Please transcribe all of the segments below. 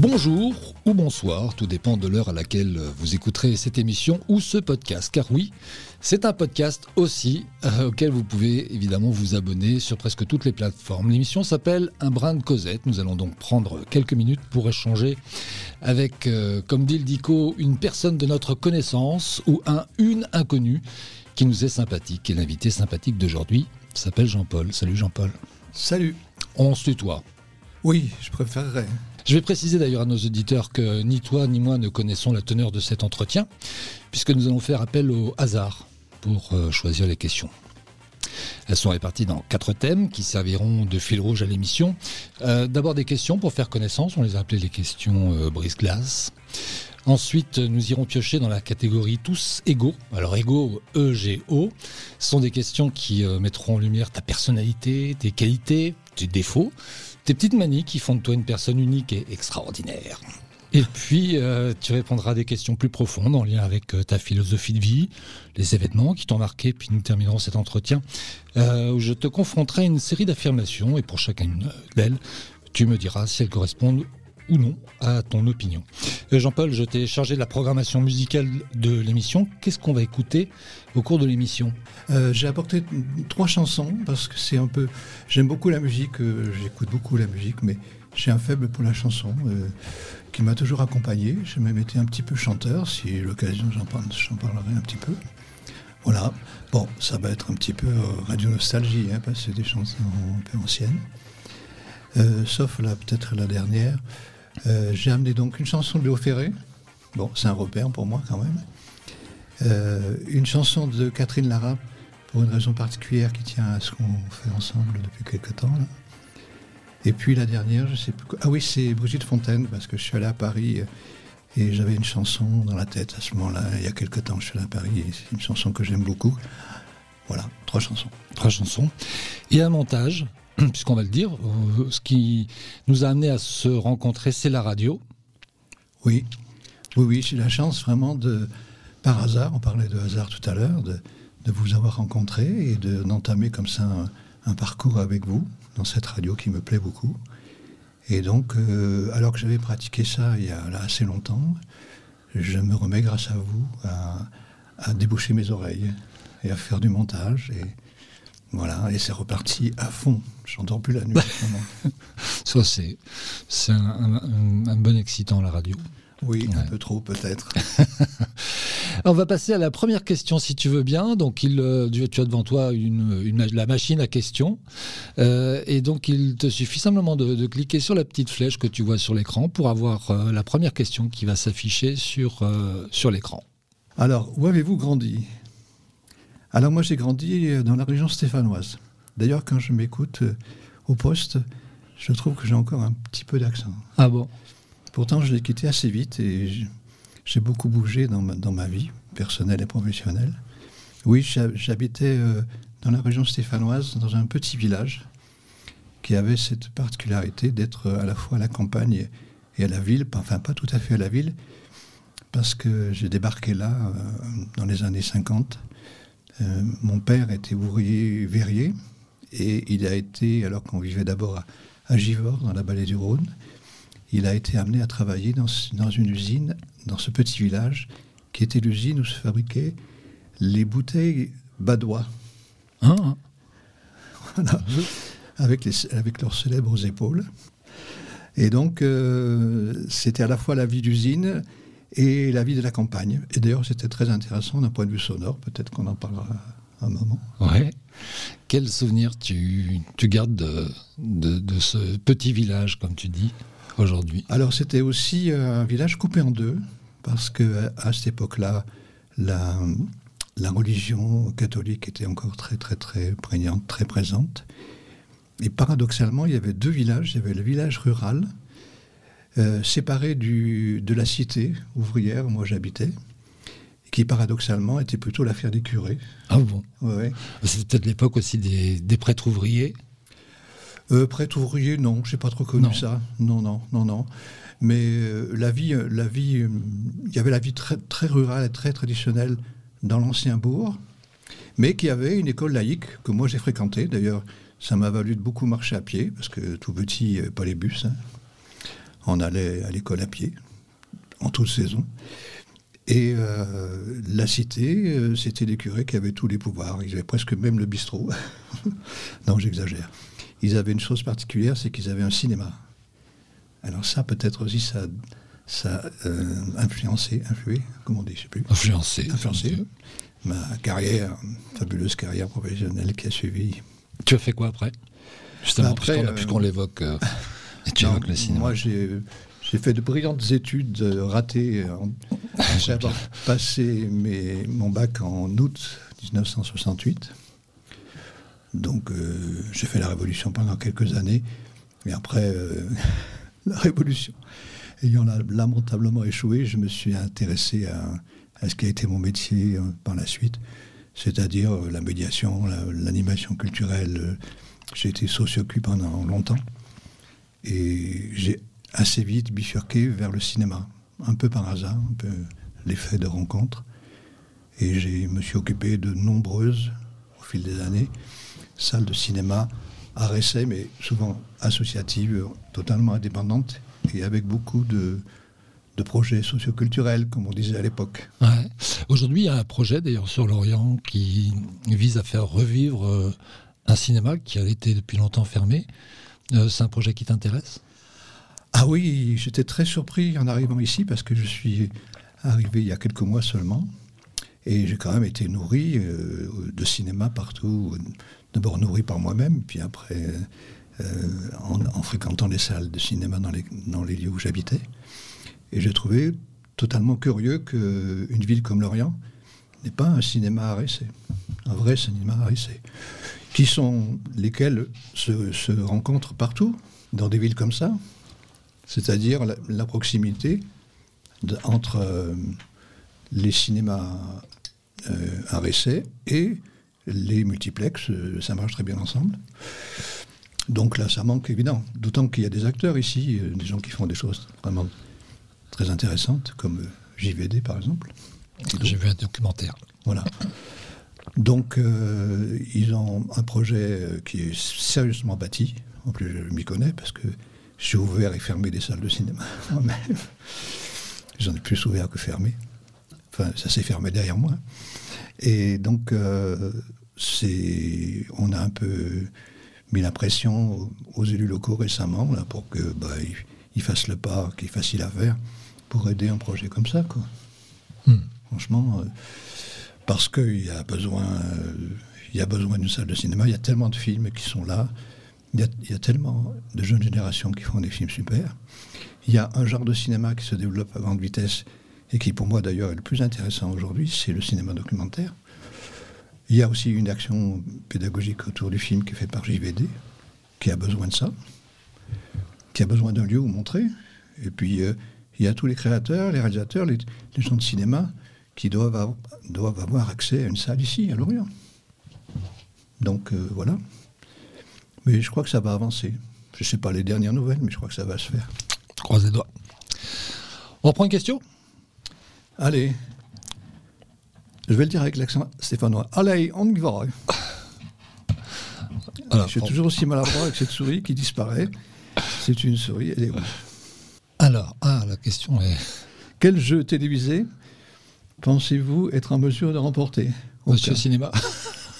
Bonjour ou bonsoir, tout dépend de l'heure à laquelle vous écouterez cette émission ou ce podcast. Car oui, c'est un podcast aussi euh, auquel vous pouvez évidemment vous abonner sur presque toutes les plateformes. L'émission s'appelle Un brin de Cosette. Nous allons donc prendre quelques minutes pour échanger avec, euh, comme dit le dico, une personne de notre connaissance ou un une inconnue qui nous est sympathique. Et l'invité sympathique d'aujourd'hui s'appelle Jean-Paul. Salut Jean-Paul. Salut. On se tutoie. Oui, je préférerais. Je vais préciser d'ailleurs à nos auditeurs que ni toi ni moi ne connaissons la teneur de cet entretien, puisque nous allons faire appel au hasard pour euh, choisir les questions. Elles sont réparties dans quatre thèmes qui serviront de fil rouge à l'émission. Euh, d'abord des questions pour faire connaissance, on les a appelées les questions euh, brise-glace. Ensuite, nous irons piocher dans la catégorie tous égaux. Alors égaux, E-G-O, sont des questions qui mettront en lumière ta personnalité, tes qualités, tes défauts, tes petites manies qui font de toi une personne unique et extraordinaire. Et puis, euh, tu répondras à des questions plus profondes en lien avec euh, ta philosophie de vie, les événements qui t'ont marqué, puis nous terminerons cet entretien euh, où je te confronterai une série d'affirmations et pour chacune d'elles, tu me diras si elles correspondent ou non à ton opinion. Jean-Paul, je t'ai chargé de la programmation musicale de l'émission. Qu'est-ce qu'on va écouter au cours de l'émission? J'ai apporté trois chansons parce que c'est un peu. J'aime beaucoup la musique, j'écoute beaucoup la musique, mais j'ai un faible pour la chanson qui m'a toujours accompagné. J'ai même été un petit peu chanteur, si l'occasion j'en parlerai un petit peu. Voilà. Bon, ça va être un petit peu radio nostalgie, hein, parce que c'est des chansons un peu anciennes. Euh, sauf là, peut-être la dernière. Euh, j'ai amené donc une chanson de Léo Ferré. Bon, c'est un repère pour moi quand même. Euh, une chanson de Catherine Lara, pour une raison particulière qui tient à ce qu'on fait ensemble depuis quelques temps. Et puis la dernière, je sais plus quoi. Ah oui, c'est Brigitte Fontaine, parce que je suis allé à Paris et j'avais une chanson dans la tête à ce moment-là, il y a quelques temps, je suis allé à Paris et c'est une chanson que j'aime beaucoup. Voilà, trois chansons. Trois chansons. Et un montage, puisqu'on va le dire, euh, ce qui nous a amené à se rencontrer, c'est la radio. Oui, oui, oui, j'ai la chance vraiment de, par hasard, on parlait de hasard tout à l'heure, de, vous avoir rencontré et d'entamer comme ça un, parcours avec vous dans cette radio qui me plaît beaucoup. Et donc, euh, alors que j'avais pratiqué ça il y a assez longtemps, je me remets grâce à vous à, à déboucher mes oreilles et à faire du montage. Et, voilà, et c'est reparti à fond. J'entends plus la nuit. Ça, c'est, c'est un, bon excitant, la radio. Oui, un peu trop peut-être. On va passer à la première question, si tu veux bien. Donc, il, euh, tu as devant toi une, la machine à questions. Euh, et donc, il te suffit simplement de, cliquer sur la petite flèche que tu vois sur l'écran pour avoir euh, la première question qui va s'afficher sur, sur l'écran. Alors, où avez-vous grandi? Alors moi j'ai grandi dans la région stéphanoise. D'ailleurs quand je m'écoute euh, au poste, je trouve que j'ai encore un petit peu d'accent. Ah bon? Pourtant je l'ai quitté assez vite et j'ai beaucoup bougé dans ma, vie personnelle et professionnelle. Oui, j'habitais euh, dans la région stéphanoise, dans un petit village qui avait cette particularité d'être à la fois à la campagne et à la ville, enfin pas tout à fait à la ville, parce que j'ai débarqué là dans les années 50 euh, mon père était ouvrier verrier et il a été, alors qu'on vivait d'abord à, Givors, dans la vallée du Rhône, il a été amené à travailler dans, une usine, dans ce petit village, qui était l'usine où se fabriquaient les bouteilles badois. Ah. Voilà, avec, avec leurs célèbres épaules. Et donc, euh, c'était à la fois la vie d'usine et la vie de la campagne. Et d'ailleurs, c'était très intéressant d'un point de vue sonore. Peut-être qu'on en parlera un moment. Ouais. Quel souvenir tu, gardes de, ce petit village, comme tu dis, aujourd'hui? Alors, c'était aussi euh, un village coupé en deux, parce que à cette époque-là, la, religion catholique était encore très, très, très prégnante, très présente. Et paradoxalement, il y avait deux villages. Il y avait le village rural, euh, séparé de la cité ouvrière où moi j'habitais, qui paradoxalement était plutôt l'affaire des curés. Ah bon? Ouais. C'était peut-être l'époque aussi des, des prêtres ouvriers? Euh, Prêtres ouvriers, non, j'ai pas trop connu ça. Non, non, non, non. Mais euh, la vie, la vie, il y avait la vie très, très rurale et très traditionnelle dans l'ancien bourg, mais qui avait une école laïque que moi j'ai fréquentée. D'ailleurs, ça m'a valu de beaucoup marcher à pied, parce que tout petit, pas les bus. Hein On allait à l'école à pied, en toute saison. Et euh, la cité, euh, c'était les curés qui avaient tous les pouvoirs. Ils avaient presque même le bistrot. non, j'exagère. Ils avaient une chose particulière, c'est qu'ils avaient un cinéma. Alors ça, peut-être aussi, ça, ça a influencé, influé, comment on dit, je sais plus. Influencé. Influencé ma carrière, fabuleuse carrière professionnelle qui a suivi. Tu as fait quoi après? Justement, après, puisqu'on l'évoque, tu évoques le cinéma. Moi, j'ai j'ai fait de brillantes études euh, ratées après avoir passé mes, mon bac en août 1968. Donc euh, j'ai fait la Révolution pendant quelques années. Mais après euh, la Révolution, ayant lamentablement échoué, je me suis intéressé à, à, ce qui a été mon métier par la suite, c'est-à-dire la médiation, l'animation culturelle. J'ai été sociocu pendant longtemps. Et j'ai assez vite bifurqué vers le cinéma, un peu par hasard, un peu l'effet de rencontre. Et je me suis occupé de nombreuses, au fil des années, salles de cinéma à essai, mais souvent associatives, totalement indépendantes, et avec beaucoup de, de projets socioculturels, comme on disait à l'époque. Aujourd'hui, il y a un projet d'ailleurs sur l'Orient qui vise à faire revivre euh, un cinéma qui a été depuis longtemps fermé. Euh, c'est un projet qui t'intéresse? Ah oui, j'étais très surpris en arrivant ici parce que je suis arrivé il y a quelques mois seulement. Et j'ai quand même été nourri euh, de cinéma partout. D'abord nourri par moi-même, puis après euh, en, fréquentant les salles de cinéma dans les, lieux où j'habitais. Et j'ai trouvé totalement curieux qu'une ville comme Lorient n'ait pas un cinéma à un vrai cinéma à qui sont lesquels se rencontrent partout, dans des villes comme ça, c'est-à-dire la, proximité entre euh, les cinémas euh, à récé et les multiplex, euh, ça marche très bien ensemble. Donc là, ça manque évidemment. D'autant qu'il y a des acteurs ici, des gens qui font des choses vraiment très intéressantes, comme JVD par exemple. J'ai vu un documentaire. Voilà. Donc, ils ont un projet qui est sérieusement bâti. En plus, je m'y connais parce que j'ai ouvert et fermé des salles de cinéma moi-même. J'en ai plus ouvert que fermé. Enfin, ça s'est fermé derrière moi. Et donc, euh, c'est, on a un peu mis la pression aux, élus locaux récemment là, pour que bah, ils, fassent le pas, qui est facile à faire, pour aider un projet comme ça. Quoi. Hmm. Franchement, euh, parce qu'il y a besoin, euh, y a besoin d'une salle de cinéma. Il y a tellement de films qui sont là. Il y, a, tellement de jeunes générations qui font des films super. Il y a un genre de cinéma qui se développe à grande vitesse et qui, pour moi d'ailleurs, est le plus intéressant aujourd'hui, c'est le cinéma documentaire. Il y a aussi une action pédagogique autour du film qui est faite par JVD, qui a besoin de ça, qui a besoin d'un lieu où montrer. Et puis, euh, il y a tous les créateurs, les réalisateurs, les, gens de cinéma qui doivent avoir, accès à une salle ici, à Lorient. Donc, euh, voilà. Mais je crois que ça va avancer. Je ne sais pas les dernières nouvelles, mais je crois que ça va se faire. Croise les doigts. On reprend une question? Allez. Je vais le dire avec l'accent stéphanois. Allez, on y va. je suis toujours aussi maladroit avec cette souris qui disparaît. C'est une souris, elle est où? Alors, ah, la question est... Quel jeu télévisé pensez-vous être en mesure de remporter? Monsieur Cinéma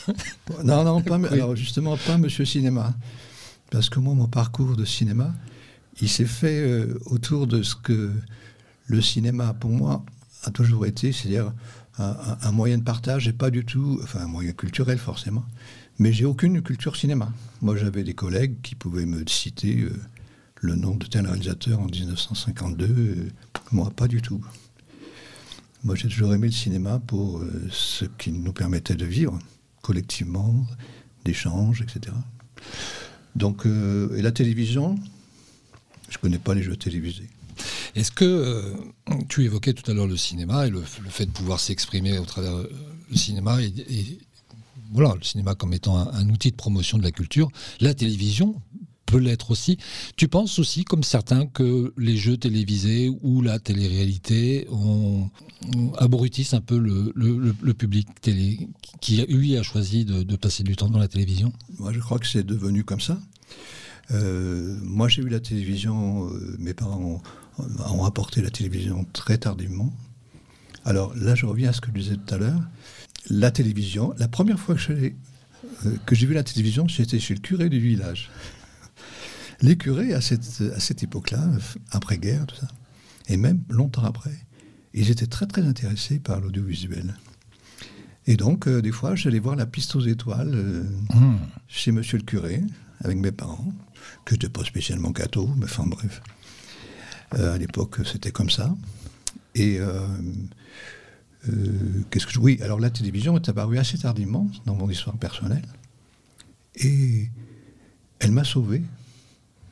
non, non, pas, alors justement, pas Monsieur Cinéma. Parce que moi, mon parcours de cinéma, il s'est fait euh, autour de ce que le cinéma, pour moi, a toujours été, c'est-à-dire un, moyen de partage et pas du tout, enfin un moyen culturel forcément, mais j'ai aucune culture cinéma. Moi, j'avais des collègues qui pouvaient me citer euh, le nom de tel réalisateur en 1952, euh, moi, pas du tout. Moi, j'ai toujours aimé le cinéma pour ce qui nous permettait de vivre collectivement, d'échanges, etc. Donc, euh, et la télévision, je ne connais pas les jeux télévisés. Est-ce que euh, tu évoquais tout à l'heure le cinéma et le, fait de pouvoir s'exprimer au travers euh, cinéma et, voilà le cinéma comme étant un, outil de promotion de la culture, la télévision peut l'être aussi. Tu penses aussi, comme certains, que les jeux télévisés ou la télé-réalité ont, abrutissent un peu le, public télé qui, lui, a choisi de, passer du temps dans la télévision? Moi, je crois que c'est devenu comme ça. Euh, moi, j'ai eu la télévision, euh, mes parents ont, apporté la télévision très tardivement. Alors là, je reviens à ce que je disais tout à l'heure. La télévision, la première fois que j'ai euh, vu la télévision, j'étais chez le curé du village. Les curés, à cette, à cette époque-là, après-guerre, tout ça, et même longtemps après, ils étaient très très intéressés par l'audiovisuel. Et donc, des fois, j'allais voir la piste aux étoiles mmh. chez monsieur le curé, avec mes parents que je n'étais pas spécialement gâteau, mais enfin bref. Euh, à l'époque, c'était comme ça. Et euh, euh, qu'est-ce que je... Oui, alors la télévision est apparue assez tardivement dans mon histoire personnelle. Et elle m'a sauvé.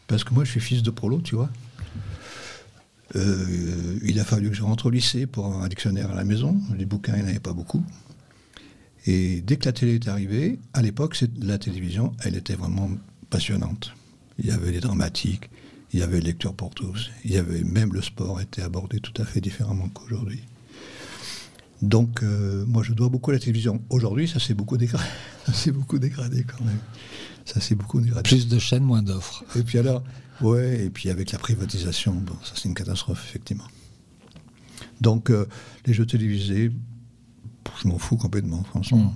Parce que moi, je suis fils de prolo, tu vois. il a fallu que je rentre au lycée pour avoir un dictionnaire à la maison. Les bouquins, il n'y en avait pas beaucoup. Et dès que la télé est arrivée, à l'époque, la télévision, elle était vraiment passionnante. Il y avait les dramatiques, il y avait lecture pour tous, il y avait même le sport était abordé tout à fait différemment qu'aujourd'hui. Donc, euh, moi, je dois beaucoup à la télévision. Aujourd'hui, ça s'est beaucoup dégradé. Ça s'est beaucoup dégradé quand même. Ça s'est beaucoup dégradé. Plus de chaînes, moins d'offres. Et puis alors, ouais, et puis avec la privatisation, bon, ça c'est une catastrophe, effectivement. Donc, euh, les jeux télévisés, je m'en fous complètement, franchement. Hmm.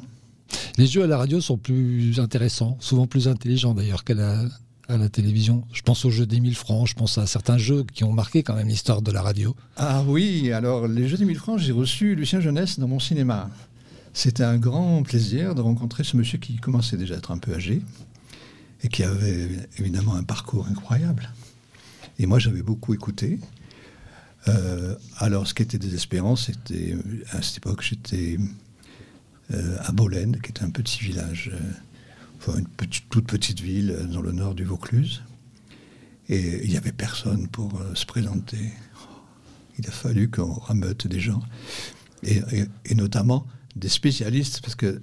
Les jeux à la radio sont plus intéressants, souvent plus intelligents d'ailleurs qu'à la, à la télévision. Je pense aux jeux des 1000 francs, je pense à certains jeux qui ont marqué quand même l'histoire de la radio. Ah oui, alors les jeux des 1000 francs, j'ai reçu Lucien Jeunesse dans mon cinéma. C'était un grand plaisir de rencontrer ce monsieur qui commençait déjà à être un peu âgé et qui avait évidemment un parcours incroyable. Et moi, j'avais beaucoup écouté. Euh, alors, ce qui était désespérant, c'était à cette époque, j'étais euh, à Bolène, qui est un petit village, euh, une toute petite ville dans le nord du Vaucluse. Et il n'y avait personne pour euh, se présenter. Il a fallu qu'on rameute des gens, et, notamment des spécialistes, parce que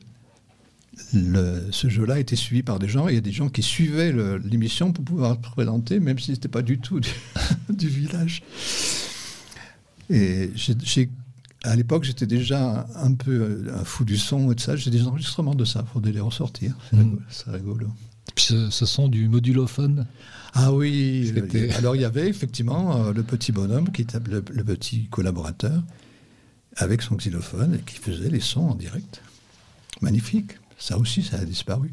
ce jeu-là était suivi par des gens, il y a des gens qui suivaient l'émission pour pouvoir se présenter, même si ce n'était pas du tout du, du village. Et j'ai à l'époque, j'étais déjà un, peu euh, un fou du son et de ça. J'ai des enregistrements de ça, il faudrait les ressortir. C'est rigolo. ce, sont du modulophone Ah oui. Alors il y avait effectivement euh, le petit bonhomme qui était le, petit collaborateur avec son xylophone et qui faisait les sons en direct. Magnifique. Ça aussi, ça a disparu.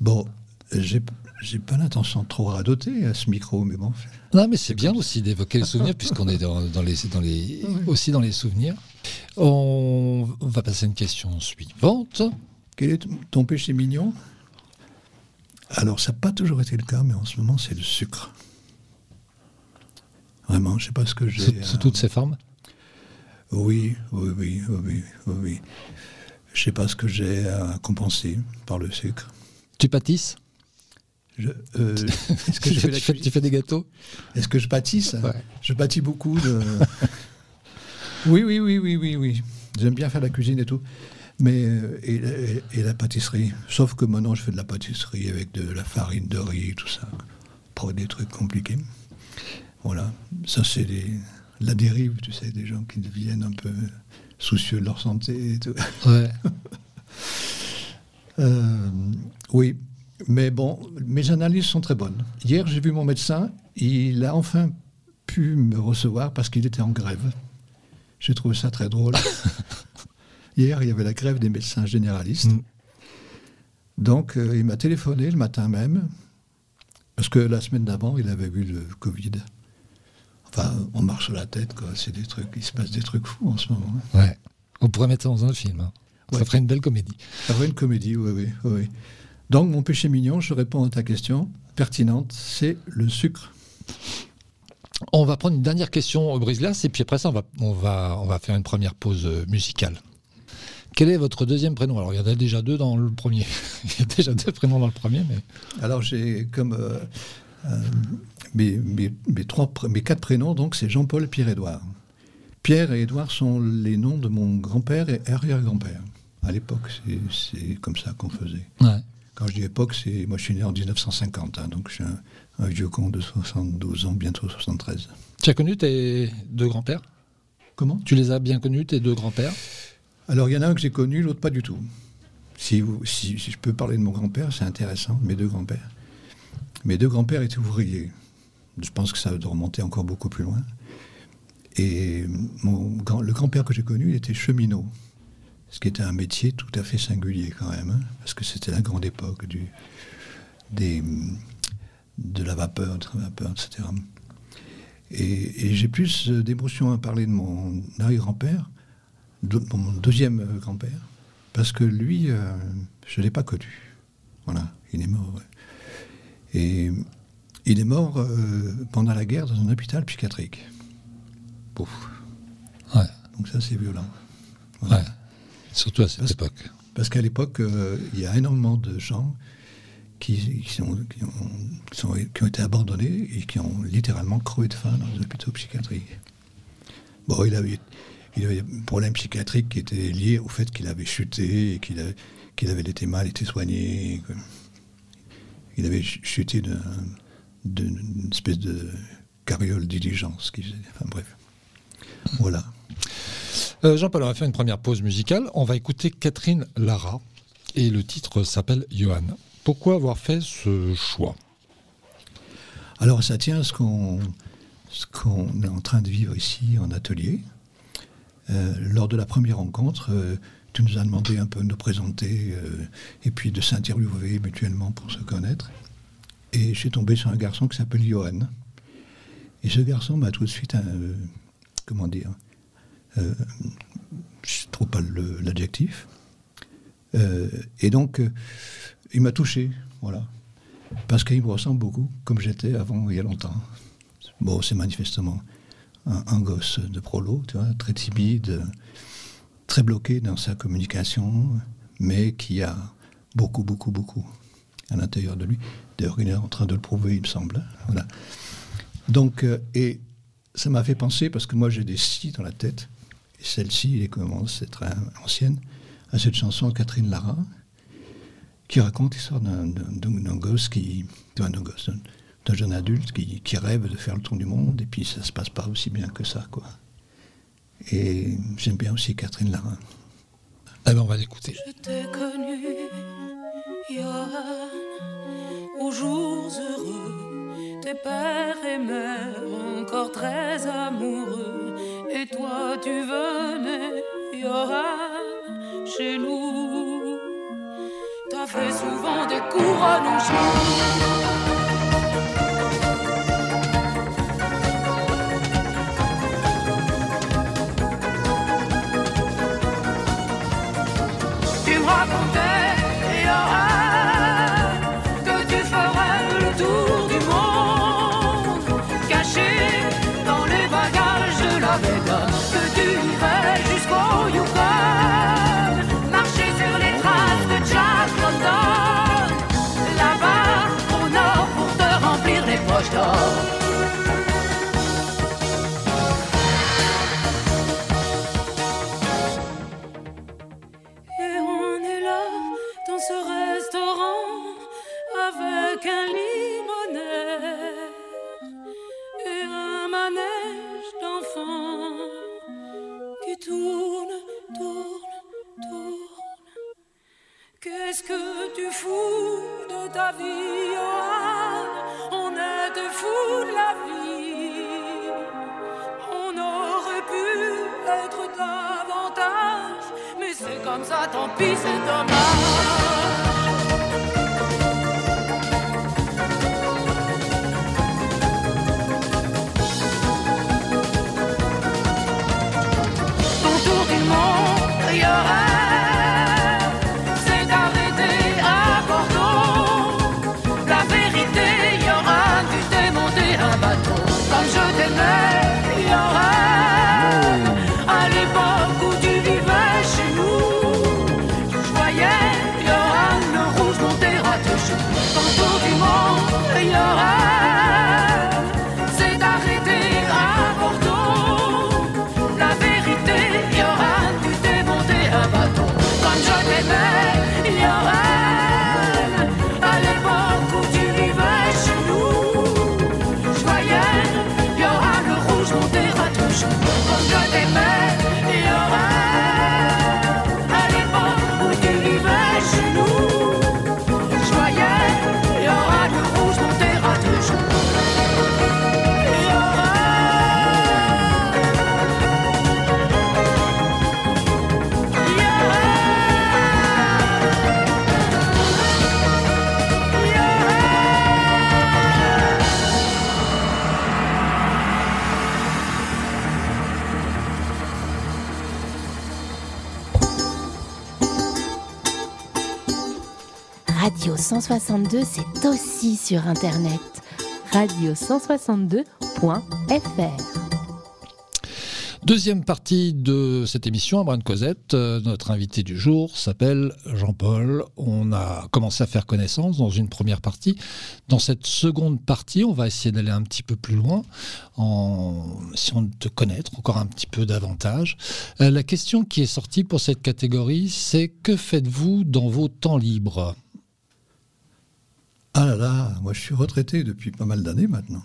Bon, j'ai j'ai pas l'intention de trop radoter à ce micro, mais bon. Non, mais c'est bien aussi d'évoquer les souvenirs, puisqu'on est dans, les, dans les, aussi dans les souvenirs. On va passer à une question suivante. Quel est ton péché mignon? Alors, ça n'a pas toujours été le cas, mais en ce moment, c'est le sucre. Vraiment, je ne sais pas ce que j'ai. Sous, toutes ses formes? Oui, oui, oui, oui, oui, oui. Je ne sais pas ce que j'ai à compenser par le sucre. Tu pâtisses? Euh, est-ce que je fais tu, fais, des gâteaux Est-ce que je pâtisse Je pâtis beaucoup de. oui, oui, oui, oui, oui, oui. J'aime bien faire la cuisine et tout. Mais euh, et, la pâtisserie. Sauf que maintenant, je fais de la pâtisserie avec de la farine de riz, tout ça. Pas des trucs compliqués. Voilà. Ça, c'est la dérive, tu sais, des gens qui deviennent un peu soucieux de leur santé et tout. Ouais. Euh, oui, mais bon, mes analyses sont très bonnes. Hier, j'ai vu mon médecin. Il a enfin pu me recevoir parce qu'il était en grève. J'ai trouvé ça très drôle. Hier, il y avait la grève des médecins généralistes. Mm. Donc, euh, il m'a téléphoné le matin même, parce que la semaine d'avant, il avait vu le Covid. Enfin, on marche sur la tête, quoi. C'est des trucs, il se passe des trucs fous en ce moment. Hein. Ouais. On pourrait mettre ça dans un film. Hein. Ça ferait une belle comédie. Ça ferait une comédie, oui, oui, oui. Donc, mon péché mignon, je réponds à ta question pertinente, c'est le sucre. On va prendre une dernière question au brise-glace et puis après ça, on va, on, va, on va faire une première pause euh, musicale. Quel est votre deuxième prénom? Alors, il y en a déjà deux dans le premier. il y a déjà deux prénoms dans le premier, mais... Alors, j'ai comme... Euh, euh, mes, trois, mes quatre prénoms, donc, c'est Jean-Paul, Pierre-Édouard. Pierre et Édouard sont les noms de mon grand-père et arrière-grand-père. À l'époque, c'est comme ça qu'on faisait. Ouais. Quand je dis époque, c'est moi je suis né en 1950, hein, donc je suis un, vieux con de 72 ans, bientôt 73. Tu as connu tes deux grands-pères? Comment? Tu les as bien connus, tes deux grands-pères? Alors il y en a un que j'ai connu, l'autre pas du tout. Si, si, je peux parler de mon grand-père, c'est intéressant, mes deux grands-pères. Mes deux grands-pères étaient ouvriers. Je pense que ça doit remonter encore beaucoup plus loin. Et mon, le grand-père que j'ai connu, il était cheminot. Ce qui était un métier tout à fait singulier quand même, hein, parce que c'était la grande époque du, des, de la vapeur, de la vapeur, etc. Et, j'ai plus d'émotion à parler de mon arrière-grand-père, de mon deuxième grand-père, parce que lui, euh, je ne l'ai pas connu. Voilà, il est mort. Et il est mort euh, pendant la guerre dans un hôpital psychiatrique. Pouf. Ouais. Donc ça, c'est violent. Ouais. Surtout à cette époque. Parce qu'à l'époque, euh, il y a énormément de gens qui, ont, qui, ont, été abandonnés et qui ont littéralement crevé de faim dans les hôpitaux psychiatriques. Bon, il avait, il avait un problème psychiatrique qui était lié au fait qu'il avait chuté et qu'il avait, qu'il avait été mal été soigné. Il avait chuté d'une espèce de carriole diligence. Enfin bref. Voilà. Euh, Jean-Paul, on va faire une première pause musicale. On va écouter Catherine Lara et le titre s'appelle Johan. Pourquoi avoir fait ce choix? Alors ça tient à ce qu'on est en train de vivre ici en atelier. Euh, lors de la première rencontre, euh, tu nous as demandé un peu de nous présenter et puis de s'interviewer mutuellement pour se connaître. Et j'ai tombé sur un garçon qui s'appelle Johan. Et ce garçon m'a tout de suite, comment dire, euh, je ne trouve pas l'adjectif. Euh, et donc, euh, il m'a touché, voilà. Parce qu'il me ressemble beaucoup, comme j'étais avant, il y a longtemps. Bon, c'est manifestement un, gosse de prolo, tu vois, très timide, très bloqué dans sa communication, mais qui a beaucoup, beaucoup, beaucoup à l'intérieur de lui. D'ailleurs, il est en train de le prouver, il me semble. Hein, voilà. Donc, et ça m'a fait penser, parce que moi j'ai des si dans la tête, celle-ci, commence, c'est très ancienne, à cette chanson Catherine Lara, qui raconte l'histoire d'un gosse qui, d'un gosse, d'un jeune adulte qui, qui, rêve de faire le tour du monde, et puis ça se passe pas aussi bien que ça, quoi. Et j'aime bien aussi Catherine Lara. Alors on va l'écouter. Je t'ai connu, Johan, aux jours heureux, tes pères et mères encore très amoureux et toi tu venais, Johan, chez nous. T'as fait souvent des couronnes en Tu Qu'est-ce que tu fous de ta vie, Johan On est des fous de la vie. On aurait pu être davantage, mais c'est comme ça, tant pis, c'est dommage. Radio 162, c'est aussi sur Internet. Radio162.fr Deuxième partie de cette émission, à Cosette. Euh, notre invité du jour s'appelle Jean-Paul. On a commencé à faire connaissance dans une première partie. Dans cette seconde partie, on va essayer d'aller un petit peu plus loin, en essayant de te connaître encore un petit peu davantage. Euh, la question qui est sortie pour cette catégorie, c'est que faites-vous dans vos temps libres? Ah là là, moi je suis retraité depuis pas mal d'années maintenant.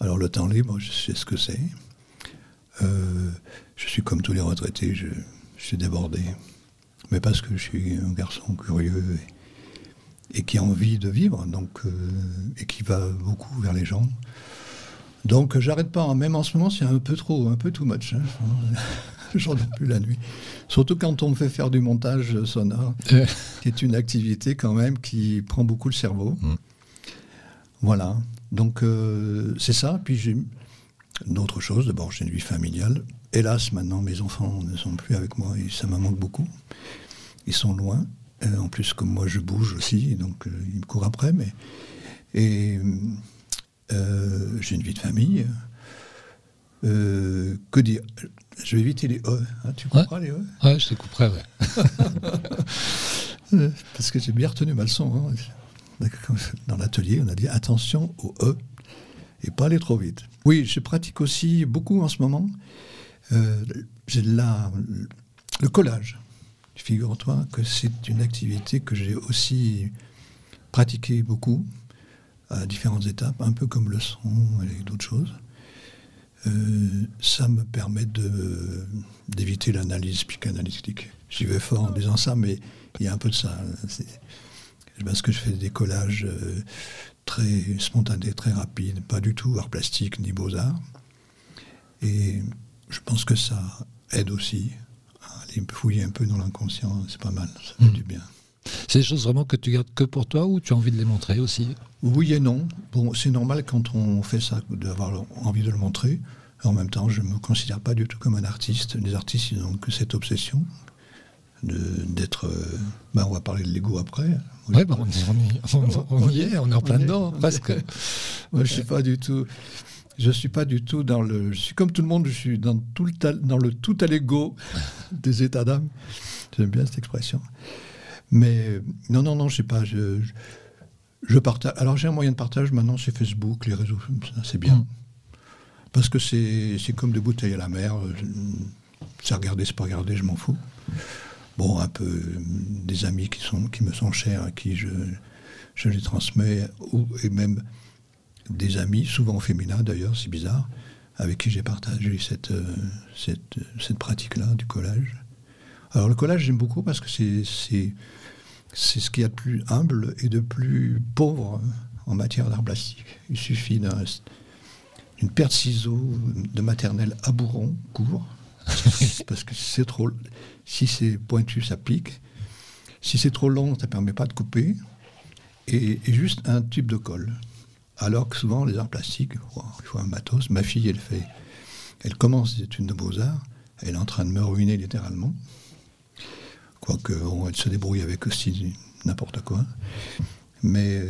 Alors le temps libre, je sais ce que c'est. Euh, je suis comme tous les retraités, je, suis débordé. Mais parce que je suis un garçon curieux et, qui a envie de vivre, donc, euh, et qui va beaucoup vers les gens. Donc j'arrête pas, même en ce moment c'est un peu trop, un peu too much. Hein. J'en ai plus la nuit. Surtout quand on me fait faire du montage sonore, qui est une activité quand même qui prend beaucoup le cerveau. Mm. Voilà. Donc euh, c'est ça. Puis j'ai D'autres choses, d'abord j'ai une vie familiale. Hélas, maintenant mes enfants ne sont plus avec moi et ça me manque beaucoup. Ils sont loin. Euh, en plus, comme moi je bouge aussi, donc euh, ils me courent après. Mais... Et j'ai une vie de famille. Que dire Je vais éviter les E. Hein, tu comprends les E Ouais, je les couperai, ouais. Parce que j'ai bien retenu ma leçon. Hein. Dans l'atelier, on a dit attention aux E et pas aller trop vite. Oui, je pratique aussi beaucoup en ce moment. Euh, j'ai là le collage. Figure-toi que c'est une activité que j'ai aussi pratiquée beaucoup à différentes étapes, un peu comme le son et d'autres choses. Euh, ça me permet d'éviter l'analyse psychanalytique. J'y vais fort en disant ça, mais il y a un peu de ça. Parce que je fais des collages euh, très spontané, très rapide, pas du tout art plastique ni beaux-arts. Et je pense que ça aide aussi à aller fouiller un peu dans l'inconscient, c'est pas mal, ça fait hmm. du bien. C'est des choses vraiment que tu gardes que pour toi ou tu as envie de les montrer aussi? Oui et non. Bon, c'est normal quand on fait ça d'avoir envie de le montrer. En même temps, je ne me considère pas du tout comme un artiste. Les artistes, ils n'ont que cette obsession d'être. Euh, ben, on va parler de l'ego après. Oui, bah, on, y, est, on est en plein dedans, presque. Moi, je suis pas du tout. Je suis pas du tout dans le. Je suis comme tout le monde. Je suis dans tout le dans le tout à l'ego des états d'âme. J'aime bien cette expression. Mais non, non, non, je sais pas. Je, je, partage. Alors j'ai un moyen de partage maintenant, c'est Facebook, les réseaux. C'est bien. Mm. Parce que c'est comme des bouteilles à la mer. C'est regarder, c'est pas regarder, je m'en fous bon, un peu euh, des amis qui, sont, qui me sont chers, à qui je, je les transmets, ou, et même des amis, souvent féminins d'ailleurs, c'est bizarre, avec qui j'ai partagé cette, euh, cette, cette pratique-là du collage. Alors le collage, j'aime beaucoup parce que c'est, c'est, ce qu'il y a de plus humble et de plus pauvre en matière d'art plastique. Il suffit d'une paire de ciseaux de maternelle à bourron, court, parce que c'est trop. Si c'est pointu, ça pique. Si c'est trop long, ça ne permet pas de couper. Et, juste un tube de colle. Alors que souvent, les arts plastiques, il faut un matos. Ma fille, elle fait. Elle commence des études de beaux-arts. Elle est en train de me ruiner littéralement. Quoique, elle se débrouille avec aussi n'importe quoi. Mais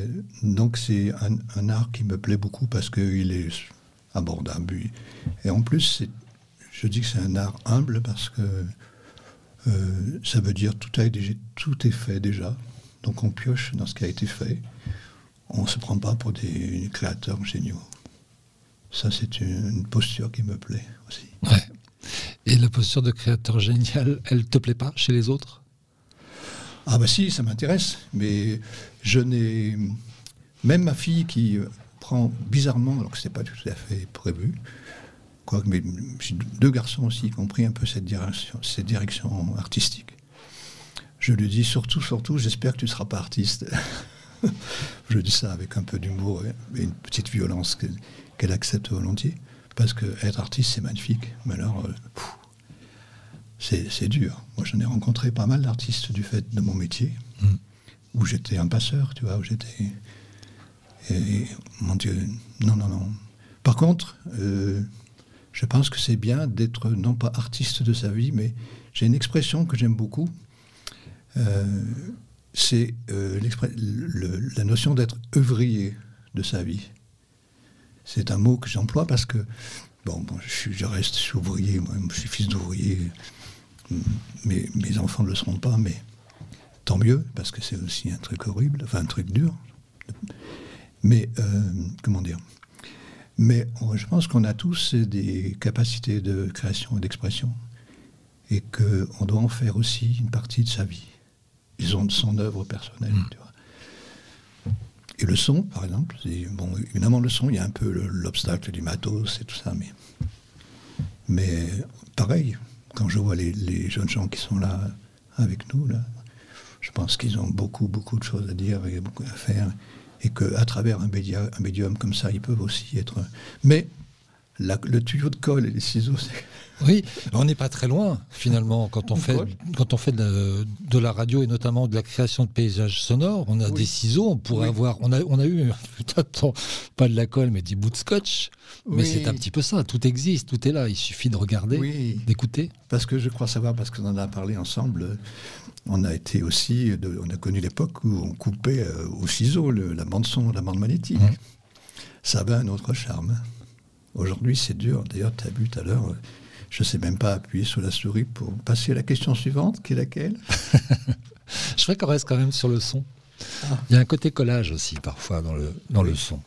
donc, c'est un, art qui me plaît beaucoup parce qu'il est abordable. Et en plus, je dis que c'est un art humble parce que euh, ça veut dire tout, a tout est fait déjà. Donc on pioche dans ce qui a été fait. On ne se prend pas pour des créateurs géniaux. Ça, c'est une, posture qui me plaît aussi. Et la posture de créateur génial, elle te plaît pas chez les autres? Ah bah si, ça m'intéresse. Mais je n'ai... Même ma fille qui prend bizarrement, alors que ce n'est pas tout à fait prévu, Quoi, mais deux garçons aussi qui ont pris un peu cette direction, cette direction artistique. Je lui dis surtout, surtout, j'espère que tu ne seras pas artiste. je dis ça avec un peu d'humour et une petite violence qu'elle accepte volontiers. Parce que être artiste, c'est magnifique. Mais alors, euh, c'est dur. Moi, j'en ai rencontré pas mal d'artistes du fait de mon métier, mm. où j'étais un passeur, tu vois, où j'étais. Et, mon Dieu, non, non, non. Par contre, euh, je pense que c'est bien d'être non pas artiste de sa vie, mais j'ai une expression que j'aime beaucoup. Euh, c'est euh, la notion d'être œuvrier de sa vie. C'est un mot que j'emploie parce que, bon, bon, je, je reste ouvrier, moi, je suis fils d'ouvrier. Mes, mes enfants ne le seront pas, mais tant mieux, parce que c'est aussi un truc horrible, enfin un truc dur. Mais, euh, comment dire? Mais on- je pense qu'on a tous des capacités de création et d'expression, et qu'on doit en faire aussi une partie de sa vie. Ils ont de son œuvre personnelle, tu vois. Et le son, par exemple, bon, évidemment, le son, il y a un peu le- l'obstacle du matos et tout ça, mais, mais pareil, quand je vois les, jeunes gens qui sont là avec nous, là, je pense qu'ils ont beaucoup, beaucoup de choses à dire et beaucoup à faire, et qu'à travers un, médium comme ça, ils peuvent aussi être. Mais le tuyau de colle et les ciseaux, c'est. Oui, on n'est pas très loin finalement quand on fait, quand on fait de, de la radio et notamment de la création de paysages sonores. On a Oui. des ciseaux, on pourrait Oui. avoir. On a, on a eu pas de la colle mais des bouts de scotch. Mais c'est un petit peu ça. Tout existe, tout est là. Il suffit de regarder, d'écouter. Parce que je crois savoir, parce qu'on en a parlé ensemble, on a été aussi, de- on a connu l'époque où on coupait euh, au ciseau le- la bande son, la bande magnétique. Mhm. Ça avait un autre charme. Aujourd'hui, c'est dur. D'ailleurs, tu as vu tout à l'heure, euh, je ne sais même pas appuyer sur la souris pour passer à la question suivante, qui est laquelle? Je ferais qu'on reste quand même sur le son. Ah. Il y a un côté collage aussi parfois dans le, dans le son.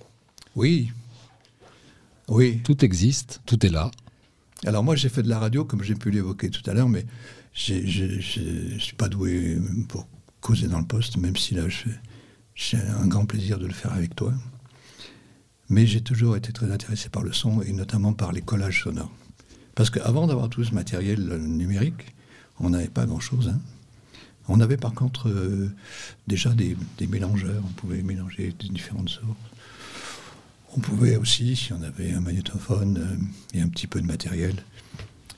Oui. Oui. Tout existe, tout est là. Alors moi, j'ai fait de la radio, comme j'ai pu l'évoquer tout à l'heure, mais je ne suis pas doué pour causer dans le poste, même si là, j'ai un grand plaisir de le faire avec toi. Mais j'ai toujours été très intéressé par le son, et notamment par les collages sonores. Parce qu'avant d'avoir tout ce matériel euh, numérique, on n'avait pas grand-chose. hein. On avait par contre euh, déjà des, mélangeurs, on pouvait mélanger des différentes sources. On pouvait aussi, si on avait un magnétophone euh, et un petit peu de matériel,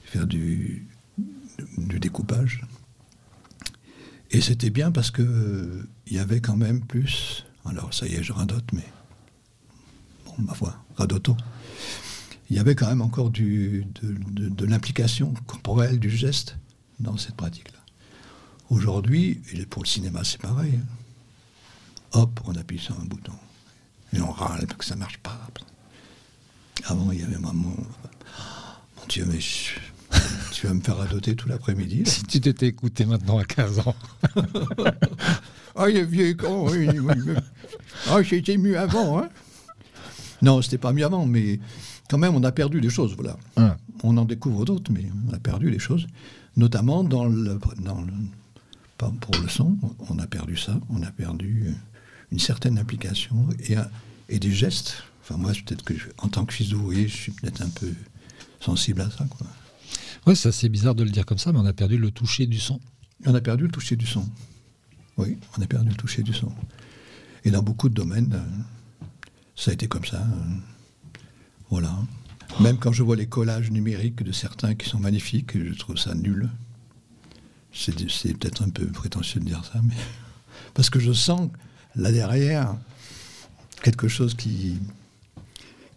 faire du, du découpage. Et c'était bien parce que euh, il y avait quand même plus. Alors ça y est, je radote, mais bon, ma foi, radotons. Il y avait quand même encore du, de, de- de l'implication corporelle, du geste dans cette pratique-là. Aujourd'hui, et pour le cinéma, c'est pareil. hein. Hop, on appuie sur un bouton. Et on râle parce que ça marche pas. Avant, il y avait vraiment. Mon Dieu, mais je- tu vas me faire radoter tout l'après-midi. Si tu t'étais écouté maintenant à 15 ans. Ah, il est vieux con, oui, oui, oui. Ah, j'étais mieux avant, hein. Non, c'était pas mieux avant, mais quand même, on a perdu des choses, voilà. On en découvre d'autres, mais on a perdu des choses. Notamment dans le, dans le- pas pour le son, on a perdu ça, on a perdu euh, une certaine implication et, un- et des gestes. Enfin, moi, peut-être que, je- en tant que fils d'ouvrier, je suis peut-être un peu sensible à ça, quoi. Ouais, c'est assez bizarre de le dire comme ça, mais on a perdu le toucher du son. On a perdu le toucher du son. Oui, on a perdu le toucher du son. Et dans beaucoup de domaines, euh, ça a été comme ça. Voilà. Même quand je vois les collages numériques de certains qui sont magnifiques, je trouve ça nul. C'est peut-être un peu prétentieux de dire ça, mais parce que je sens là derrière quelque chose qui,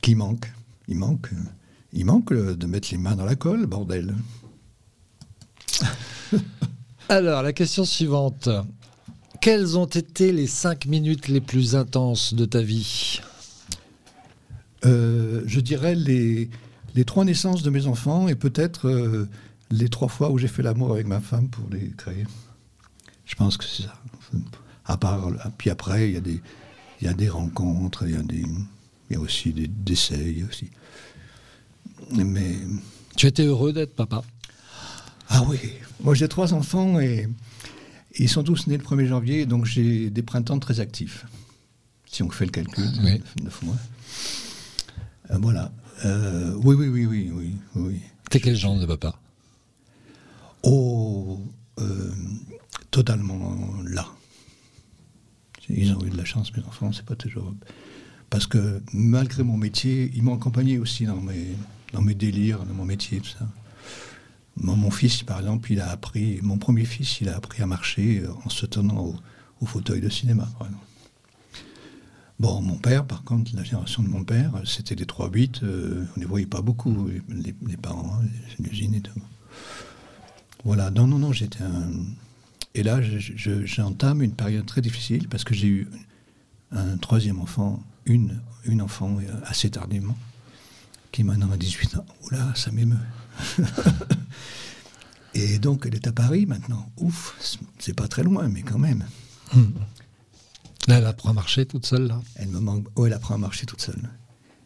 qui manque. Il manque, il manque de mettre les mains dans la colle, bordel. Alors, la question suivante. Quelles ont été les cinq minutes les plus intenses de ta vie? Euh, je dirais les, les trois naissances de mes enfants et peut-être euh, les trois fois où j'ai fait l'amour avec ma femme pour les créer. Je pense que c'est ça. À part, puis après, il y a des, il y a des rencontres, il y a des, il y a aussi des décès aussi. Mais Tu étais heureux d'être papa? Ah oui, moi j'ai trois enfants et ils sont tous nés le 1er janvier, donc j'ai des printemps très actifs. Si on fait le calcul, Oui. mois. Euh, voilà. Euh, oui, oui, oui, oui, oui, oui. T'es quel genre de papa? Oh, euh, totalement là. Ils ont eu de la chance, mes enfants, c'est pas toujours. Parce que malgré mon métier, ils m'ont accompagné aussi dans mes, dans mes délires, dans mon métier, tout ça. Mon, mon fils, par exemple, il a appris, mon premier fils, il a appris à marcher euh, en se tenant au, au fauteuil de cinéma, par exemple. Bon, mon père, par contre, la génération de mon père, c'était des 3-8, euh, on ne les voyait pas beaucoup, les, parents, hein, les usines et tout. Voilà, non, non, non, j'étais un, Et là, je- je- j'entame une période très difficile parce que j'ai eu un troisième enfant, une, une enfant euh, assez tardivement, qui maintenant a 18 ans. Oula, ça m'émeut. Et donc, elle est à Paris maintenant. Ouf, c'est pas très loin, mais quand même. Là, elle apprend à marcher toute seule, là. Elle me manque. Oh, elle apprend à marcher toute seule.